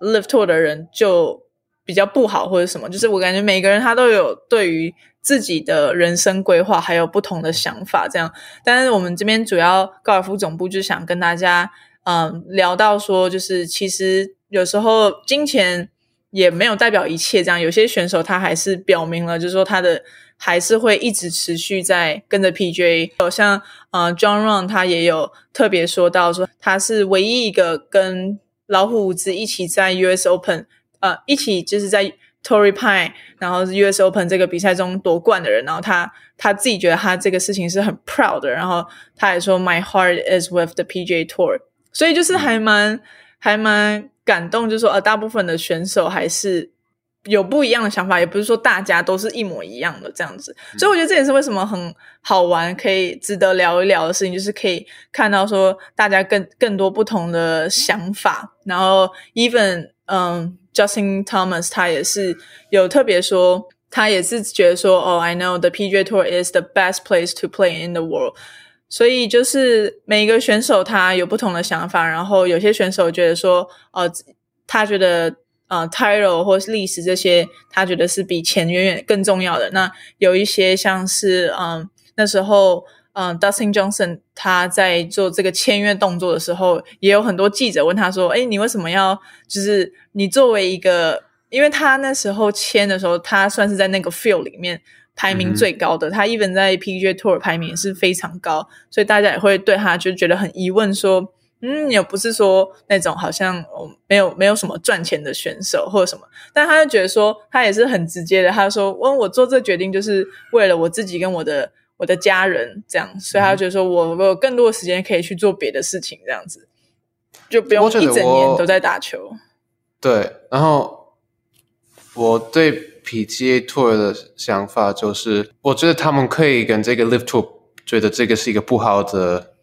Live Tour 的人就比较不好或者什么，就是我感觉每个人他都有对于自己的人生规划还有不同的想法，这样。但是我们这边主要高尔夫总部就想跟大家嗯聊到说，就是其实有时候金钱也没有代表一切，这样有些选手他还是表明了，就是说他的。还是会一直持续在跟着 PJ，好像呃 John Ron 他也有特别说到说他是唯一一个跟老虎伍兹一起在 US Open 呃一起就是在 Torrey Pine 然后 US Open 这个比赛中夺冠的人，然后他他自己觉得他这个事情是很 proud 的，然后他还说 My heart is with the PJ Tour，所以就是还蛮还蛮感动，就是说呃大部分的选手还是。有不一样的想法，也不是说大家都是一模一样的这样子，所以我觉得这也是为什么很好玩，可以值得聊一聊的事情，就是可以看到说大家更更多不同的想法。然后，even 嗯，Justin Thomas 他也是有特别说，他也是觉得说，哦，I know the PGA Tour is the best place to play in the world。所以就是每一个选手他有不同的想法，然后有些选手觉得说，呃，他觉得。呃，title 或是历史这些，他觉得是比钱远远更重要的。那有一些像是，嗯，那时候，嗯，Dustin Johnson 他在做这个签约动作的时候，也有很多记者问他说：“哎，你为什么要？就是你作为一个，因为他那时候签的时候，他算是在那个 field 里面排名最高的，他 even 在 PGA Tour 排名是非常高，所以大家也会对他就觉得很疑问说。”嗯，也不是说那种好像没有没有什么赚钱的选手或者什么，但他就觉得说他也是很直接的，他说：“问我做这决定就是为了我自己跟我的我的家人这样，所以他觉得说我我有更多的时间可以去做别的事情，这样子就不用一整年都在打球。”对，然后我对 PGA Tour 的想法就是，我觉得他们可以跟这个 Live Tour 觉得这个是一个不好的。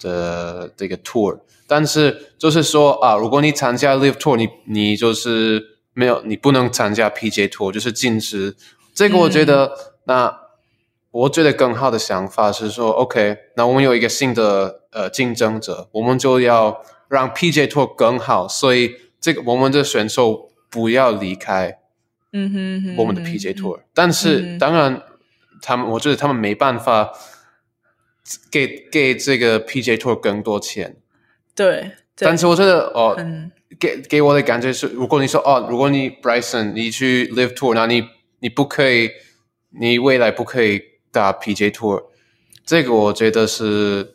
的这个 tour，但是就是说啊，如果你参加 live tour，你你就是没有，你不能参加 PGA tour，就是禁止。这个我觉得，那我觉得更好的想法是说，OK，那我们有一个新的呃竞争者，我们就要让 PJ tour 更好，所以这个我们的选手不要离开，嗯哼，我们的 PJ tour。但是当然，他们我觉得他们没办法。给给这个 PJ Tour 更多钱，对。但是我觉得哦，给给我的感觉是，如果你说哦，如果你 Bryson 你去 Live Tour，那你你不可以，你未来不可以打 PJ Tour，这个我觉得是，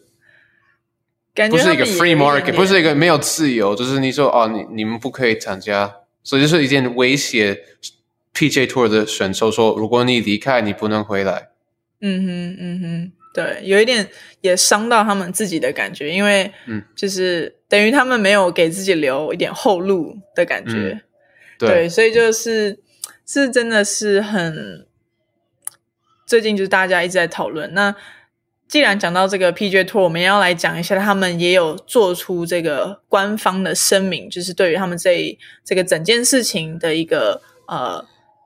不是一个 free market，不是一个没有自由，就是你说哦，你你们不可以参加，所以就是一件威胁 PJ Tour 的选手说，如果你离开，你不能回来。嗯哼，嗯哼。对，有一点也伤到他们自己的感觉，因为嗯，就是等于他们没有给自己留一点后路的感觉，对，所以就是是真的是很最近就是大家一直在讨论。那既然讲到这个 PJ Tour，我们要来讲一下，他们也有做出这个官方的声明，就是对于他们这这个整件事情的一个呃。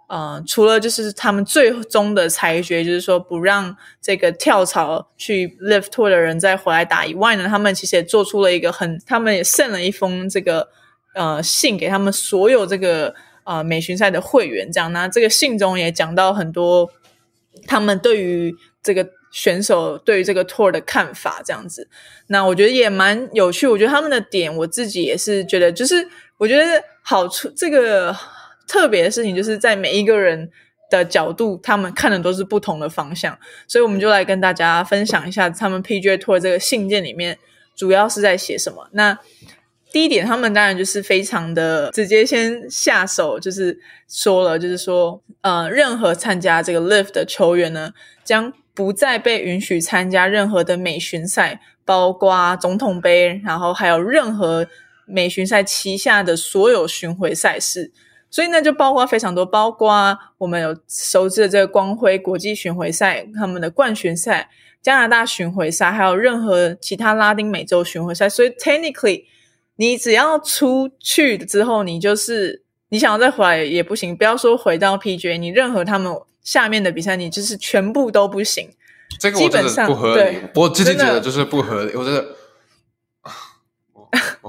呃，除了就是他们最终的裁决，就是说不让这个跳槽去 Live Tour 的人再回来打以外呢，他们其实也做出了一个很，他们也送了一封这个呃信给他们所有这个呃美巡赛的会员，这样那这个信中也讲到很多他们对于这个选手对于这个 Tour 的看法，这样子。那我觉得也蛮有趣，我觉得他们的点，我自己也是觉得，就是我觉得好处这个。特别的事情就是在每一个人的角度，他们看的都是不同的方向，所以我们就来跟大家分享一下他们 PJ Tour 这个信件里面主要是在写什么。那第一点，他们当然就是非常的直接，先下手就是说了，就是说，呃，任何参加这个 Live 的球员呢，将不再被允许参加任何的美巡赛，包括总统杯，然后还有任何美巡赛旗下的所有巡回赛事。所以呢，就包括非常多，包括我们有熟知的这个光辉国际巡回赛、他们的冠军赛、加拿大巡回赛，还有任何其他拉丁美洲巡回赛。所以，technically，你只要出去之后，你就是你想要再回来也不行。不要说回到 PGA，你任何他们下面的比赛，你就是全部都不行。这个我真的不合理，我自己觉得就是不合理。我觉得，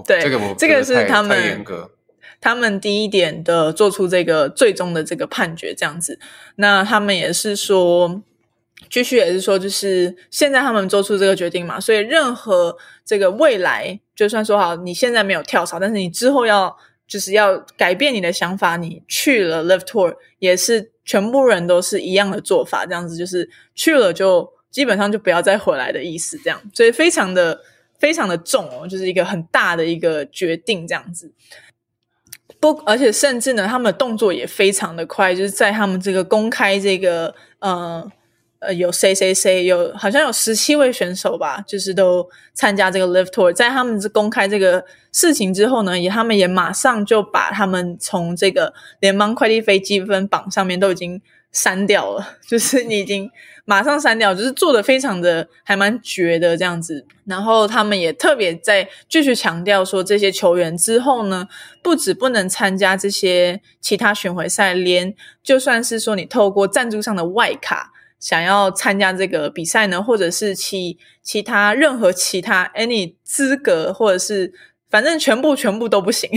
对这个我这个是他们严格。他们第一点的做出这个最终的这个判决，这样子。那他们也是说，继续也是说，就是现在他们做出这个决定嘛，所以任何这个未来，就算说好你现在没有跳槽，但是你之后要就是要改变你的想法，你去了 Live Tour 也是全部人都是一样的做法，这样子就是去了就基本上就不要再回来的意思，这样，所以非常的。非常的重哦，就是一个很大的一个决定，这样子。不，而且甚至呢，他们的动作也非常的快，就是在他们这个公开这个呃呃，有谁谁谁有，好像有十七位选手吧，就是都参加这个 Live Tour，在他们公开这个事情之后呢，也他们也马上就把他们从这个联邦快递飞积分榜上面都已经删掉了，就是你已经。马上删掉，就是做的非常的还蛮绝的这样子。然后他们也特别在继续强调说，这些球员之后呢，不止不能参加这些其他巡回赛，连就算是说你透过赞助上的外卡想要参加这个比赛呢，或者是其其他任何其他 any 资格，或者是反正全部全部都不行。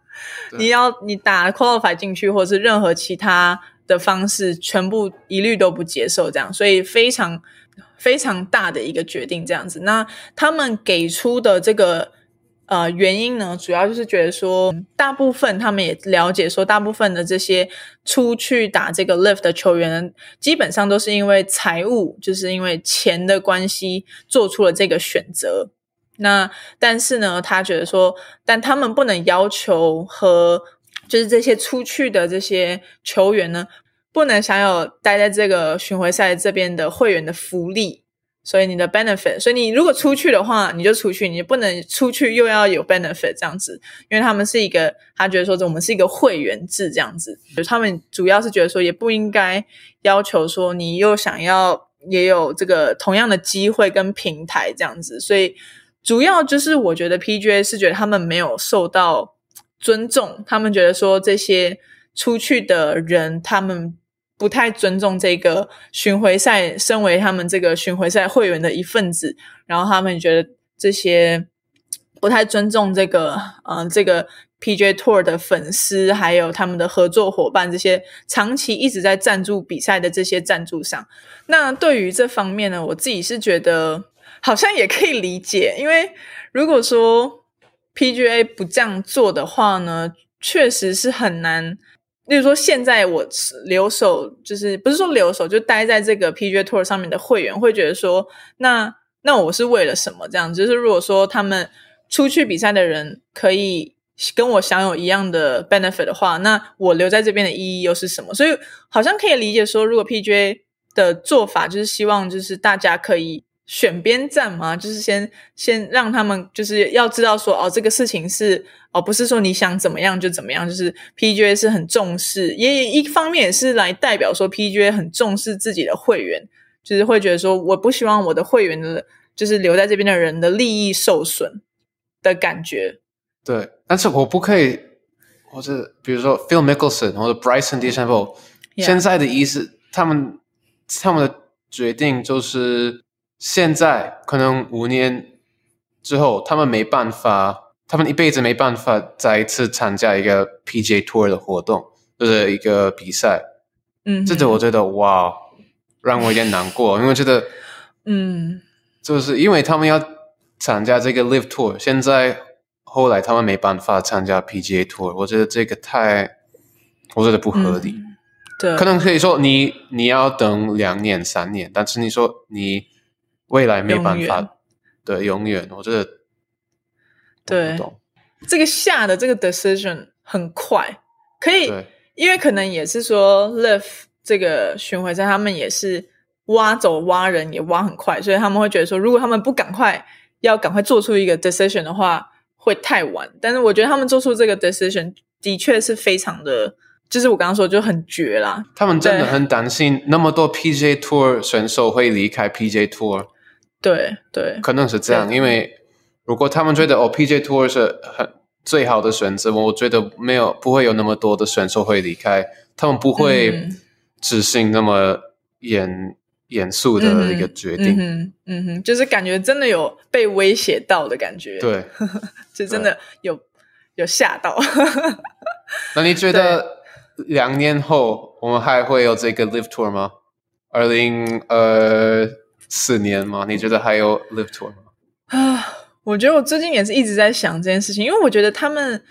你要你打 qualify 进去，或者是任何其他。的方式全部一律都不接受，这样，所以非常非常大的一个决定，这样子。那他们给出的这个呃原因呢，主要就是觉得说，大部分他们也了解说，大部分的这些出去打这个 lift 的球员，基本上都是因为财务，就是因为钱的关系做出了这个选择。那但是呢，他觉得说，但他们不能要求和。就是这些出去的这些球员呢，不能享有待在这个巡回赛这边的会员的福利，所以你的 benefit，所以你如果出去的话，你就出去，你不能出去又要有 benefit 这样子，因为他们是一个，他觉得说我们是一个会员制这样子，就他们主要是觉得说也不应该要求说你又想要也有这个同样的机会跟平台这样子，所以主要就是我觉得 PGA 是觉得他们没有受到。尊重他们觉得说这些出去的人，他们不太尊重这个巡回赛，身为他们这个巡回赛会员的一份子，然后他们觉得这些不太尊重这个，嗯，这个 PJ Tour 的粉丝，还有他们的合作伙伴，这些长期一直在赞助比赛的这些赞助商。那对于这方面呢，我自己是觉得好像也可以理解，因为如果说。PGA 不这样做的话呢，确实是很难。例如说，现在我留守，就是不是说留守，就待在这个 PGA Tour 上面的会员会觉得说，那那我是为了什么？这样就是如果说他们出去比赛的人可以跟我享有一样的 benefit 的话，那我留在这边的意义又是什么？所以好像可以理解说，如果 PGA 的做法就是希望就是大家可以。选边站嘛，就是先先让他们就是要知道说哦，这个事情是哦，不是说你想怎么样就怎么样，就是 PGA 是很重视，也一方面也是来代表说 PGA 很重视自己的会员，就是会觉得说我不希望我的会员的，就是留在这边的人的利益受损的感觉。对，但是我不可以，或者比如说 Phil Mickelson 或者 Bryson DeChambeau，现在的意思，他们他们的决定就是。现在可能五年之后，他们没办法，他们一辈子没办法再一次参加一个 PGA Tour 的活动，就是一个比赛。嗯，这个我觉得哇，让我有点难过，因为觉得，嗯，就是因为他们要参加这个 Live Tour，现在后来他们没办法参加 PGA Tour，我觉得这个太，我觉得不合理。对，可能可以说你你要等两年三年，但是你说你。未来没办法，对，永远，我觉得，对，这个下的这个 decision 很快，可以，因为可能也是说，Live 这个巡回赛，他们也是挖走挖人也挖很快，所以他们会觉得说，如果他们不赶快要赶快做出一个 decision 的话，会太晚。但是我觉得他们做出这个 decision 的确是非常的。就是我刚刚说就很绝啦，他们真的很担心那么多 PJ Tour 选手会离开 PJ Tour。对对，可能是这样，因为如果他们觉得哦，PJ Tour 是很最好的选择，我觉得没有不会有那么多的选手会离开，他们不会执行那么严严肃的一个决定。嗯嗯哼，就是感觉真的有被威胁到的感觉。对，就真的有。有吓到。那你觉得两年后我们还会有这个 Live Tour 吗？二零二四年吗？你觉得还有 Live Tour 吗？啊，我觉得我最近也是一直在想这件事情，因为我觉得他们。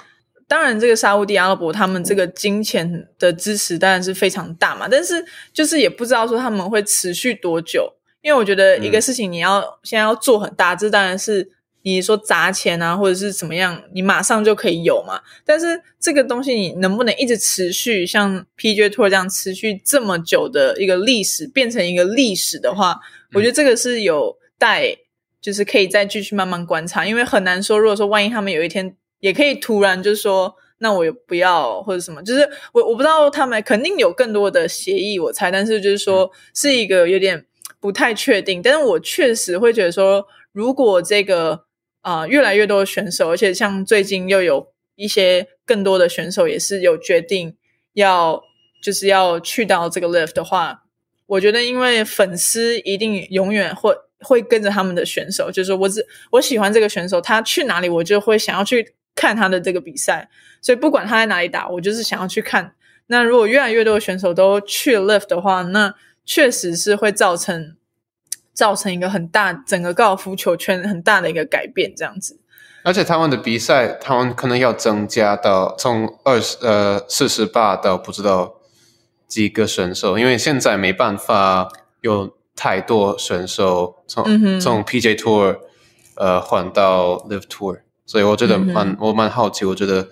当然，这个沙地阿拉伯他们这个金钱的支持当然是非常大嘛，但是就是也不知道说他们会持续多久。因为我觉得一个事情你要现在要做很大，这当然是你说砸钱啊，或者是怎么样，你马上就可以有嘛。但是这个东西你能不能一直持续，像 PJ Tour 这样持续这么久的一个历史，变成一个历史的话，我觉得这个是有待，就是可以再继续慢慢观察，因为很难说，如果说万一他们有一天。也可以突然就是说，那我也不要或者什么，就是我我不知道他们肯定有更多的协议，我猜，但是就是说是一个有点不太确定。但是我确实会觉得说，如果这个啊越来越多的选手，而且像最近又有一些更多的选手也是有决定要就是要去到这个 lift 的话，我觉得因为粉丝一定永远会会跟着他们的选手，就是我只我喜欢这个选手，他去哪里我就会想要去。看他的这个比赛，所以不管他在哪里打，我就是想要去看。那如果越来越多的选手都去 lift 的话，那确实是会造成造成一个很大整个高尔夫球圈很大的一个改变，这样子。而且他们的比赛，他们可能要增加到从二十呃四十八到不知道几个选手，因为现在没办法有太多选手从从 PJ Tour 呃换到 Live Tour。所以我觉得蛮我蛮好奇，我觉得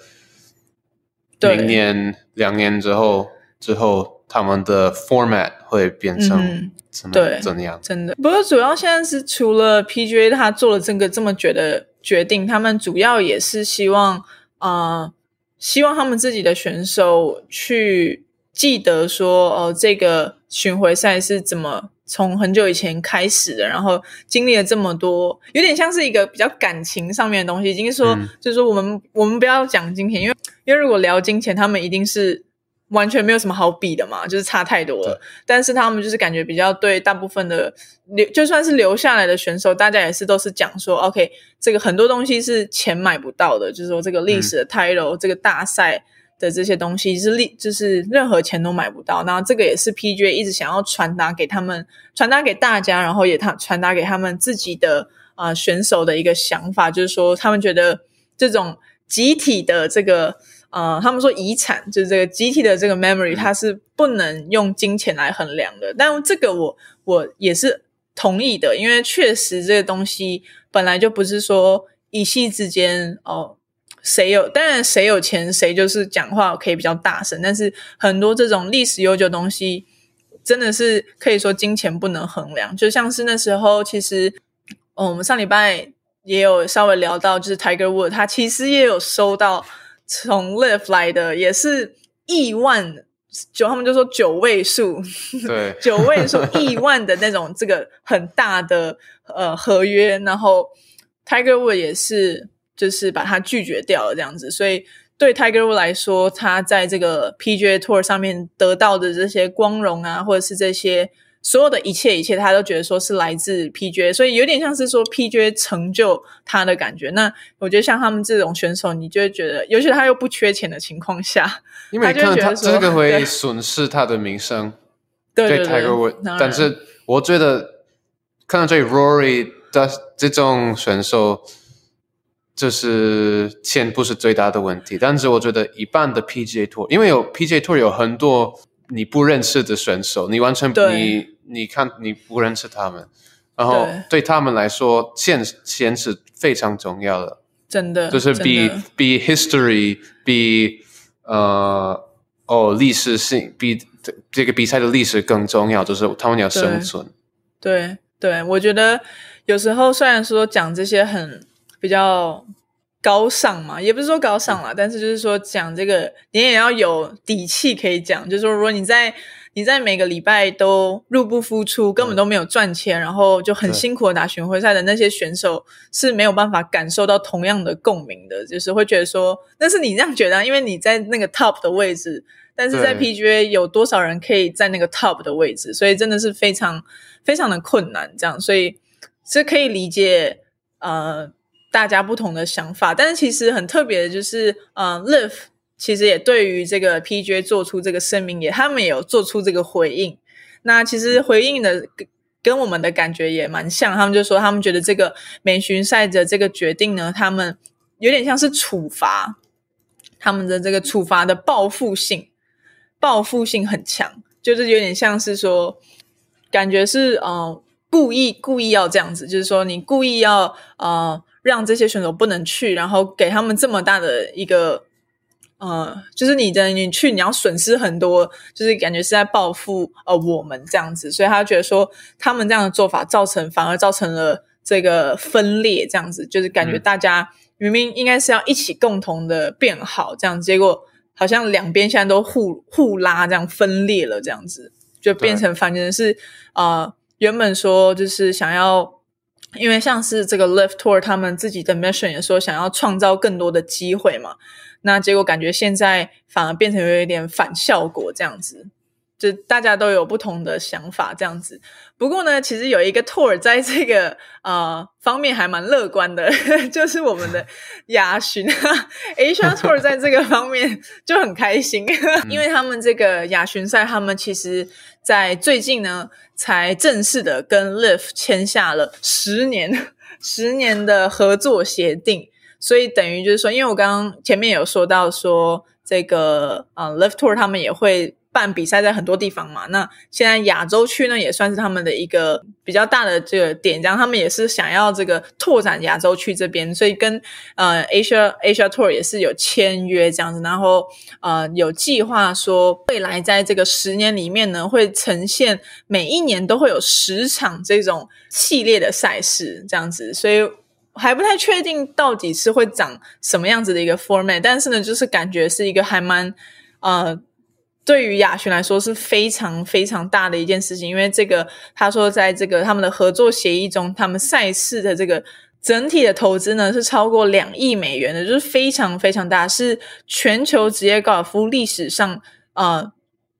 明年两年之后之后，他们的 format 会变成怎么怎样？真的，不过主要现在是除了 PGA 他做了这个这么绝的决定，他们主要也是希望啊，希望他们自己的选手去记得说，哦，这个巡回赛是怎么。从很久以前开始的，然后经历了这么多，有点像是一个比较感情上面的东西。已经说，就是说，我们我们不要讲金钱，因为因为如果聊金钱，他们一定是完全没有什么好比的嘛，就是差太多了。但是他们就是感觉比较对大部分的留，就算是留下来的选手，大家也是都是讲说，OK，这个很多东西是钱买不到的，就是说这个历史的 title，这个大赛。的这些东西是历，就是任何钱都买不到。那这个也是 PGA 一直想要传达给他们，传达给大家，然后也他传达给他们自己的啊选手的一个想法，就是说他们觉得这种集体的这个呃，他们说遗产就是这个集体的这个 memory，它是不能用金钱来衡量的。但这个我我也是同意的，因为确实这个东西本来就不是说一夕之间哦。谁有？当然，谁有钱，谁就是讲话可以比较大声。但是很多这种历史悠久东西，真的是可以说金钱不能衡量。就像是那时候，其实，哦，我们上礼拜也有稍微聊到，就是 Tiger Wood，他其实也有收到从 Live 来的，也是亿万九，他们就说九位数，对，九位数 亿万的那种这个很大的呃合约。然后 Tiger Wood 也是。就是把他拒绝掉了这样子，所以对 Tiger Wood 来说，他在这个 PGA Tour 上面得到的这些光荣啊，或者是这些所有的一切一切，他都觉得说是来自 PGA，所以有点像是说 PGA 成就他的感觉。那我觉得像他们这种选手，你就会觉得，尤其他又不缺钱的情况下，因为看他这个会损失他的名声，对 Tiger Wood。但是我觉得看到这 Rory 的这种选手。就是钱不是最大的问题，但是我觉得一半的 PGA Tour，因为有 PGA Tour 有很多你不认识的选手，你完全你你看你不认识他们，然后对他们来说，钱钱是非常重要的，真的就是比比 history 比呃哦历史性比这个比赛的历史更重要，就是他们要生存。对对，我觉得有时候虽然说讲这些很。比较高尚嘛，也不是说高尚啦，但是就是说讲这个，你也要有底气可以讲。就是说，如果你在你在每个礼拜都入不敷出，根本都没有赚钱，然后就很辛苦的打巡回赛的那些选手是没有办法感受到同样的共鸣的，就是会觉得说那是你这样觉得，因为你在那个 top 的位置，但是在 PGA 有多少人可以在那个 top 的位置，所以真的是非常非常的困难。这样，所以是可以理解呃。大家不同的想法。但是其实很特别的就是，呃，Live 其实也对于这个 PJ 做出这个声明，也他们也有做出这个回应。那其实回应的跟跟我们的感觉也蛮像，他们就说他们觉得这个美巡赛的这个决定呢，他们有点像是处罚，他们的这个处罚的报复性，报复性很强，就是有点像是说，感觉是呃故意故意要这样子，就是说你故意要呃让这些选手不能去，然后给他们这么大的一个。呃，就是你的你去你要损失很多，就是感觉是在报复呃我们这样子，所以他觉得说他们这样的做法造成反而造成了这个分裂，这样子。就是感觉大家明明应该是要一起共同的变好这样，结果好像两边现在都互互拉这样分裂了这样子，就变成反正是呃原本说就是想要，因为像是这个 Left Tour 他们自己的 mission 也说想要创造更多的机会嘛。那结果感觉现在反而变成有一点反效果，这样子，就大家都有不同的想法，这样子。不过呢，其实有一个 tour 在这个呃方面还蛮乐观的，就是我们的 亚巡 Asia Tour 在这个方面就很开心，因为他们这个亚巡赛，他们其实在最近呢才正式的跟 Live 签下了十年十年的合作协定。所以等于就是说，因为我刚刚前面有说到说这个呃，Live Tour 他们也会办比赛在很多地方嘛。那现在亚洲区呢，也算是他们的一个比较大的这个点，这样他们也是想要这个拓展亚洲区这边，所以跟呃 Asia Asia Tour 也是有签约这样子，然后呃有计划说未来在这个十年里面呢，会呈现每一年都会有十场这种系列的赛事这样子，所以。还不太确定到底是会长什么样子的一个 format，但是呢，就是感觉是一个还蛮呃，对于亚巡来说是非常非常大的一件事情，因为这个他说在这个他们的合作协议中，他们赛事的这个整体的投资呢是超过两亿美元的，就是非常非常大，是全球职业高尔夫历史上呃。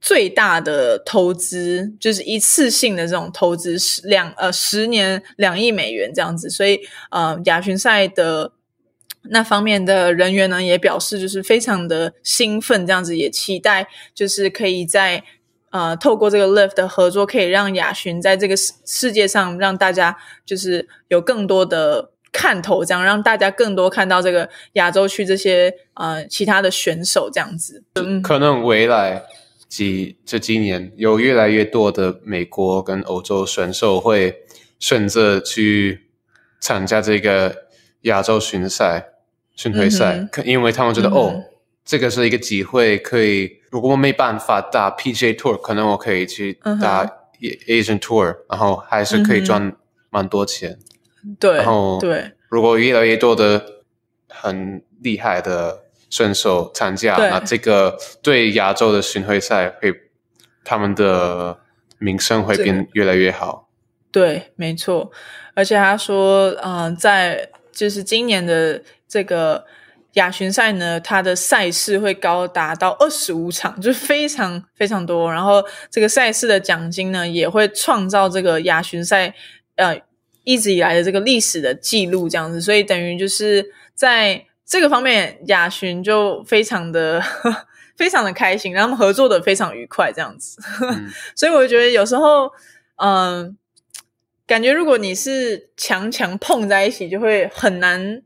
最大的投资就是一次性的这种投资，十两呃十年两亿美元这样子，所以呃亚巡赛的那方面的人员呢也表示就是非常的兴奋，这样子也期待就是可以在呃透过这个 lift 的合作，可以让亚巡在这个世世界上让大家就是有更多的看头，这样让大家更多看到这个亚洲区这些呃其他的选手这样子，可能未来。几这几年有越来越多的美国跟欧洲选手会选择去参加这个亚洲巡赛、巡回赛，因为他们觉得哦，这个是一个机会，可以如果我没办法打 PGA Tour，可能我可以去打 Asian Tour，然后还是可以赚蛮多钱。对，然后对，如果越来越多的很厉害的。选手参加，那这个对亚洲的巡回赛会，他们的名声会变越来越好。对，没错。而且他说，嗯，在就是今年的这个亚巡赛呢，它的赛事会高达到二十五场，就是非常非常多。然后这个赛事的奖金呢，也会创造这个亚巡赛呃一直以来的这个历史的记录，这样子。所以等于就是在。这个方面，亚巡就非常的 非常的开心，然后合作的非常愉快，这样子。所以我觉得有时候，嗯，感觉如果你是强强碰在一起，就会很难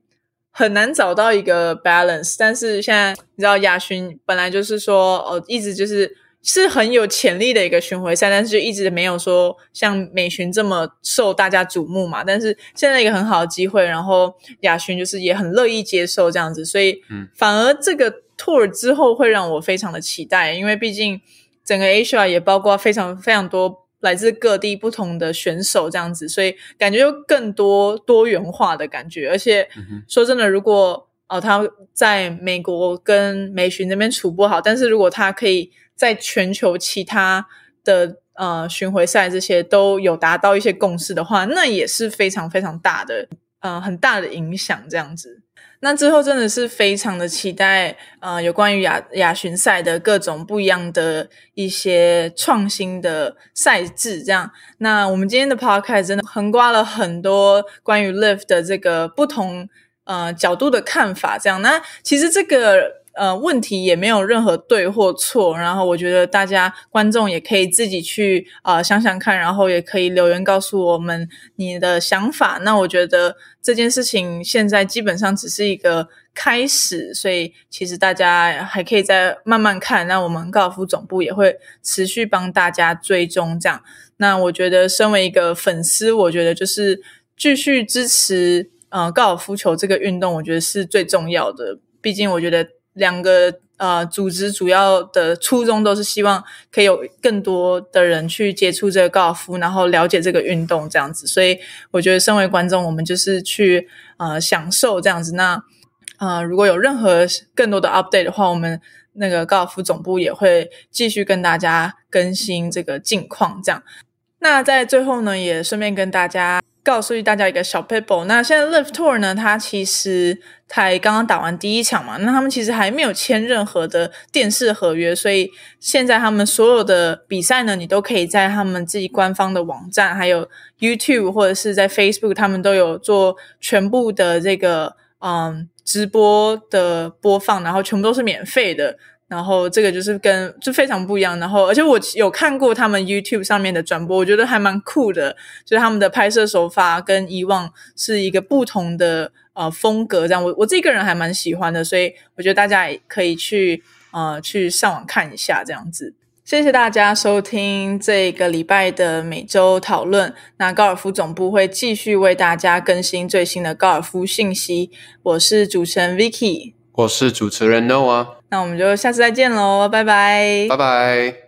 很难找到一个 balance。但是现在你知道，亚巡本来就是说，哦，一直就是。是很有潜力的一个巡回赛，但是就一直没有说像美巡这么受大家瞩目嘛。但是现在一个很好的机会，然后亚巡就是也很乐意接受这样子，所以反而这个 tour 之后会让我非常的期待，因为毕竟整个 Asia 也包括非常非常多来自各地不同的选手这样子，所以感觉就更多多元化的感觉。而且说真的，如果哦他在美国跟美巡那边处不好，但是如果他可以。在全球其他的呃巡回赛这些都有达到一些共识的话，那也是非常非常大的呃很大的影响。这样子，那之后真的是非常的期待呃有关于亚亚巡赛的各种不一样的一些创新的赛制。这样，那我们今天的 podcast 真的横刮了很多关于 Live 的这个不同。呃角度的看法。这样，那其实这个。呃，问题也没有任何对或错，然后我觉得大家观众也可以自己去啊想想看，然后也可以留言告诉我们你的想法。那我觉得这件事情现在基本上只是一个开始，所以其实大家还可以再慢慢看。那我们高尔夫总部也会持续帮大家追踪这样。那我觉得身为一个粉丝，我觉得就是继续支持呃高尔夫球这个运动，我觉得是最重要的。毕竟我觉得。两个呃组织主要的初衷都是希望可以有更多的人去接触这个高尔夫，然后了解这个运动这样子。所以我觉得身为观众，我们就是去呃享受这样子。那呃如果有任何更多的 update 的话，我们那个高尔夫总部也会继续跟大家更新这个近况。这样，那在最后呢，也顺便跟大家。告诉大家一个小 paper，那现在 Live Tour 呢，它其实才刚刚打完第一场嘛，那他们其实还没有签任何的电视合约，所以现在他们所有的比赛呢，你都可以在他们自己官方的网站，还有 YouTube 或者是在 Facebook，他们都有做全部的这个嗯直播的播放，然后全部都是免费的。然后这个就是跟就非常不一样，然后而且我有看过他们 YouTube 上面的转播，我觉得还蛮酷的，就是他们的拍摄手法跟以往是一个不同的呃风格，这样。我我自己个人还蛮喜欢的，所以我觉得大家也可以去呃去上网看一下这样子。谢谢大家收听这个礼拜的每周讨论，那高尔夫总部会继续为大家更新最新的高尔夫信息。我是主持人 Vicky，我是主持人 Noah。那我们就下次再见喽，拜拜，拜拜。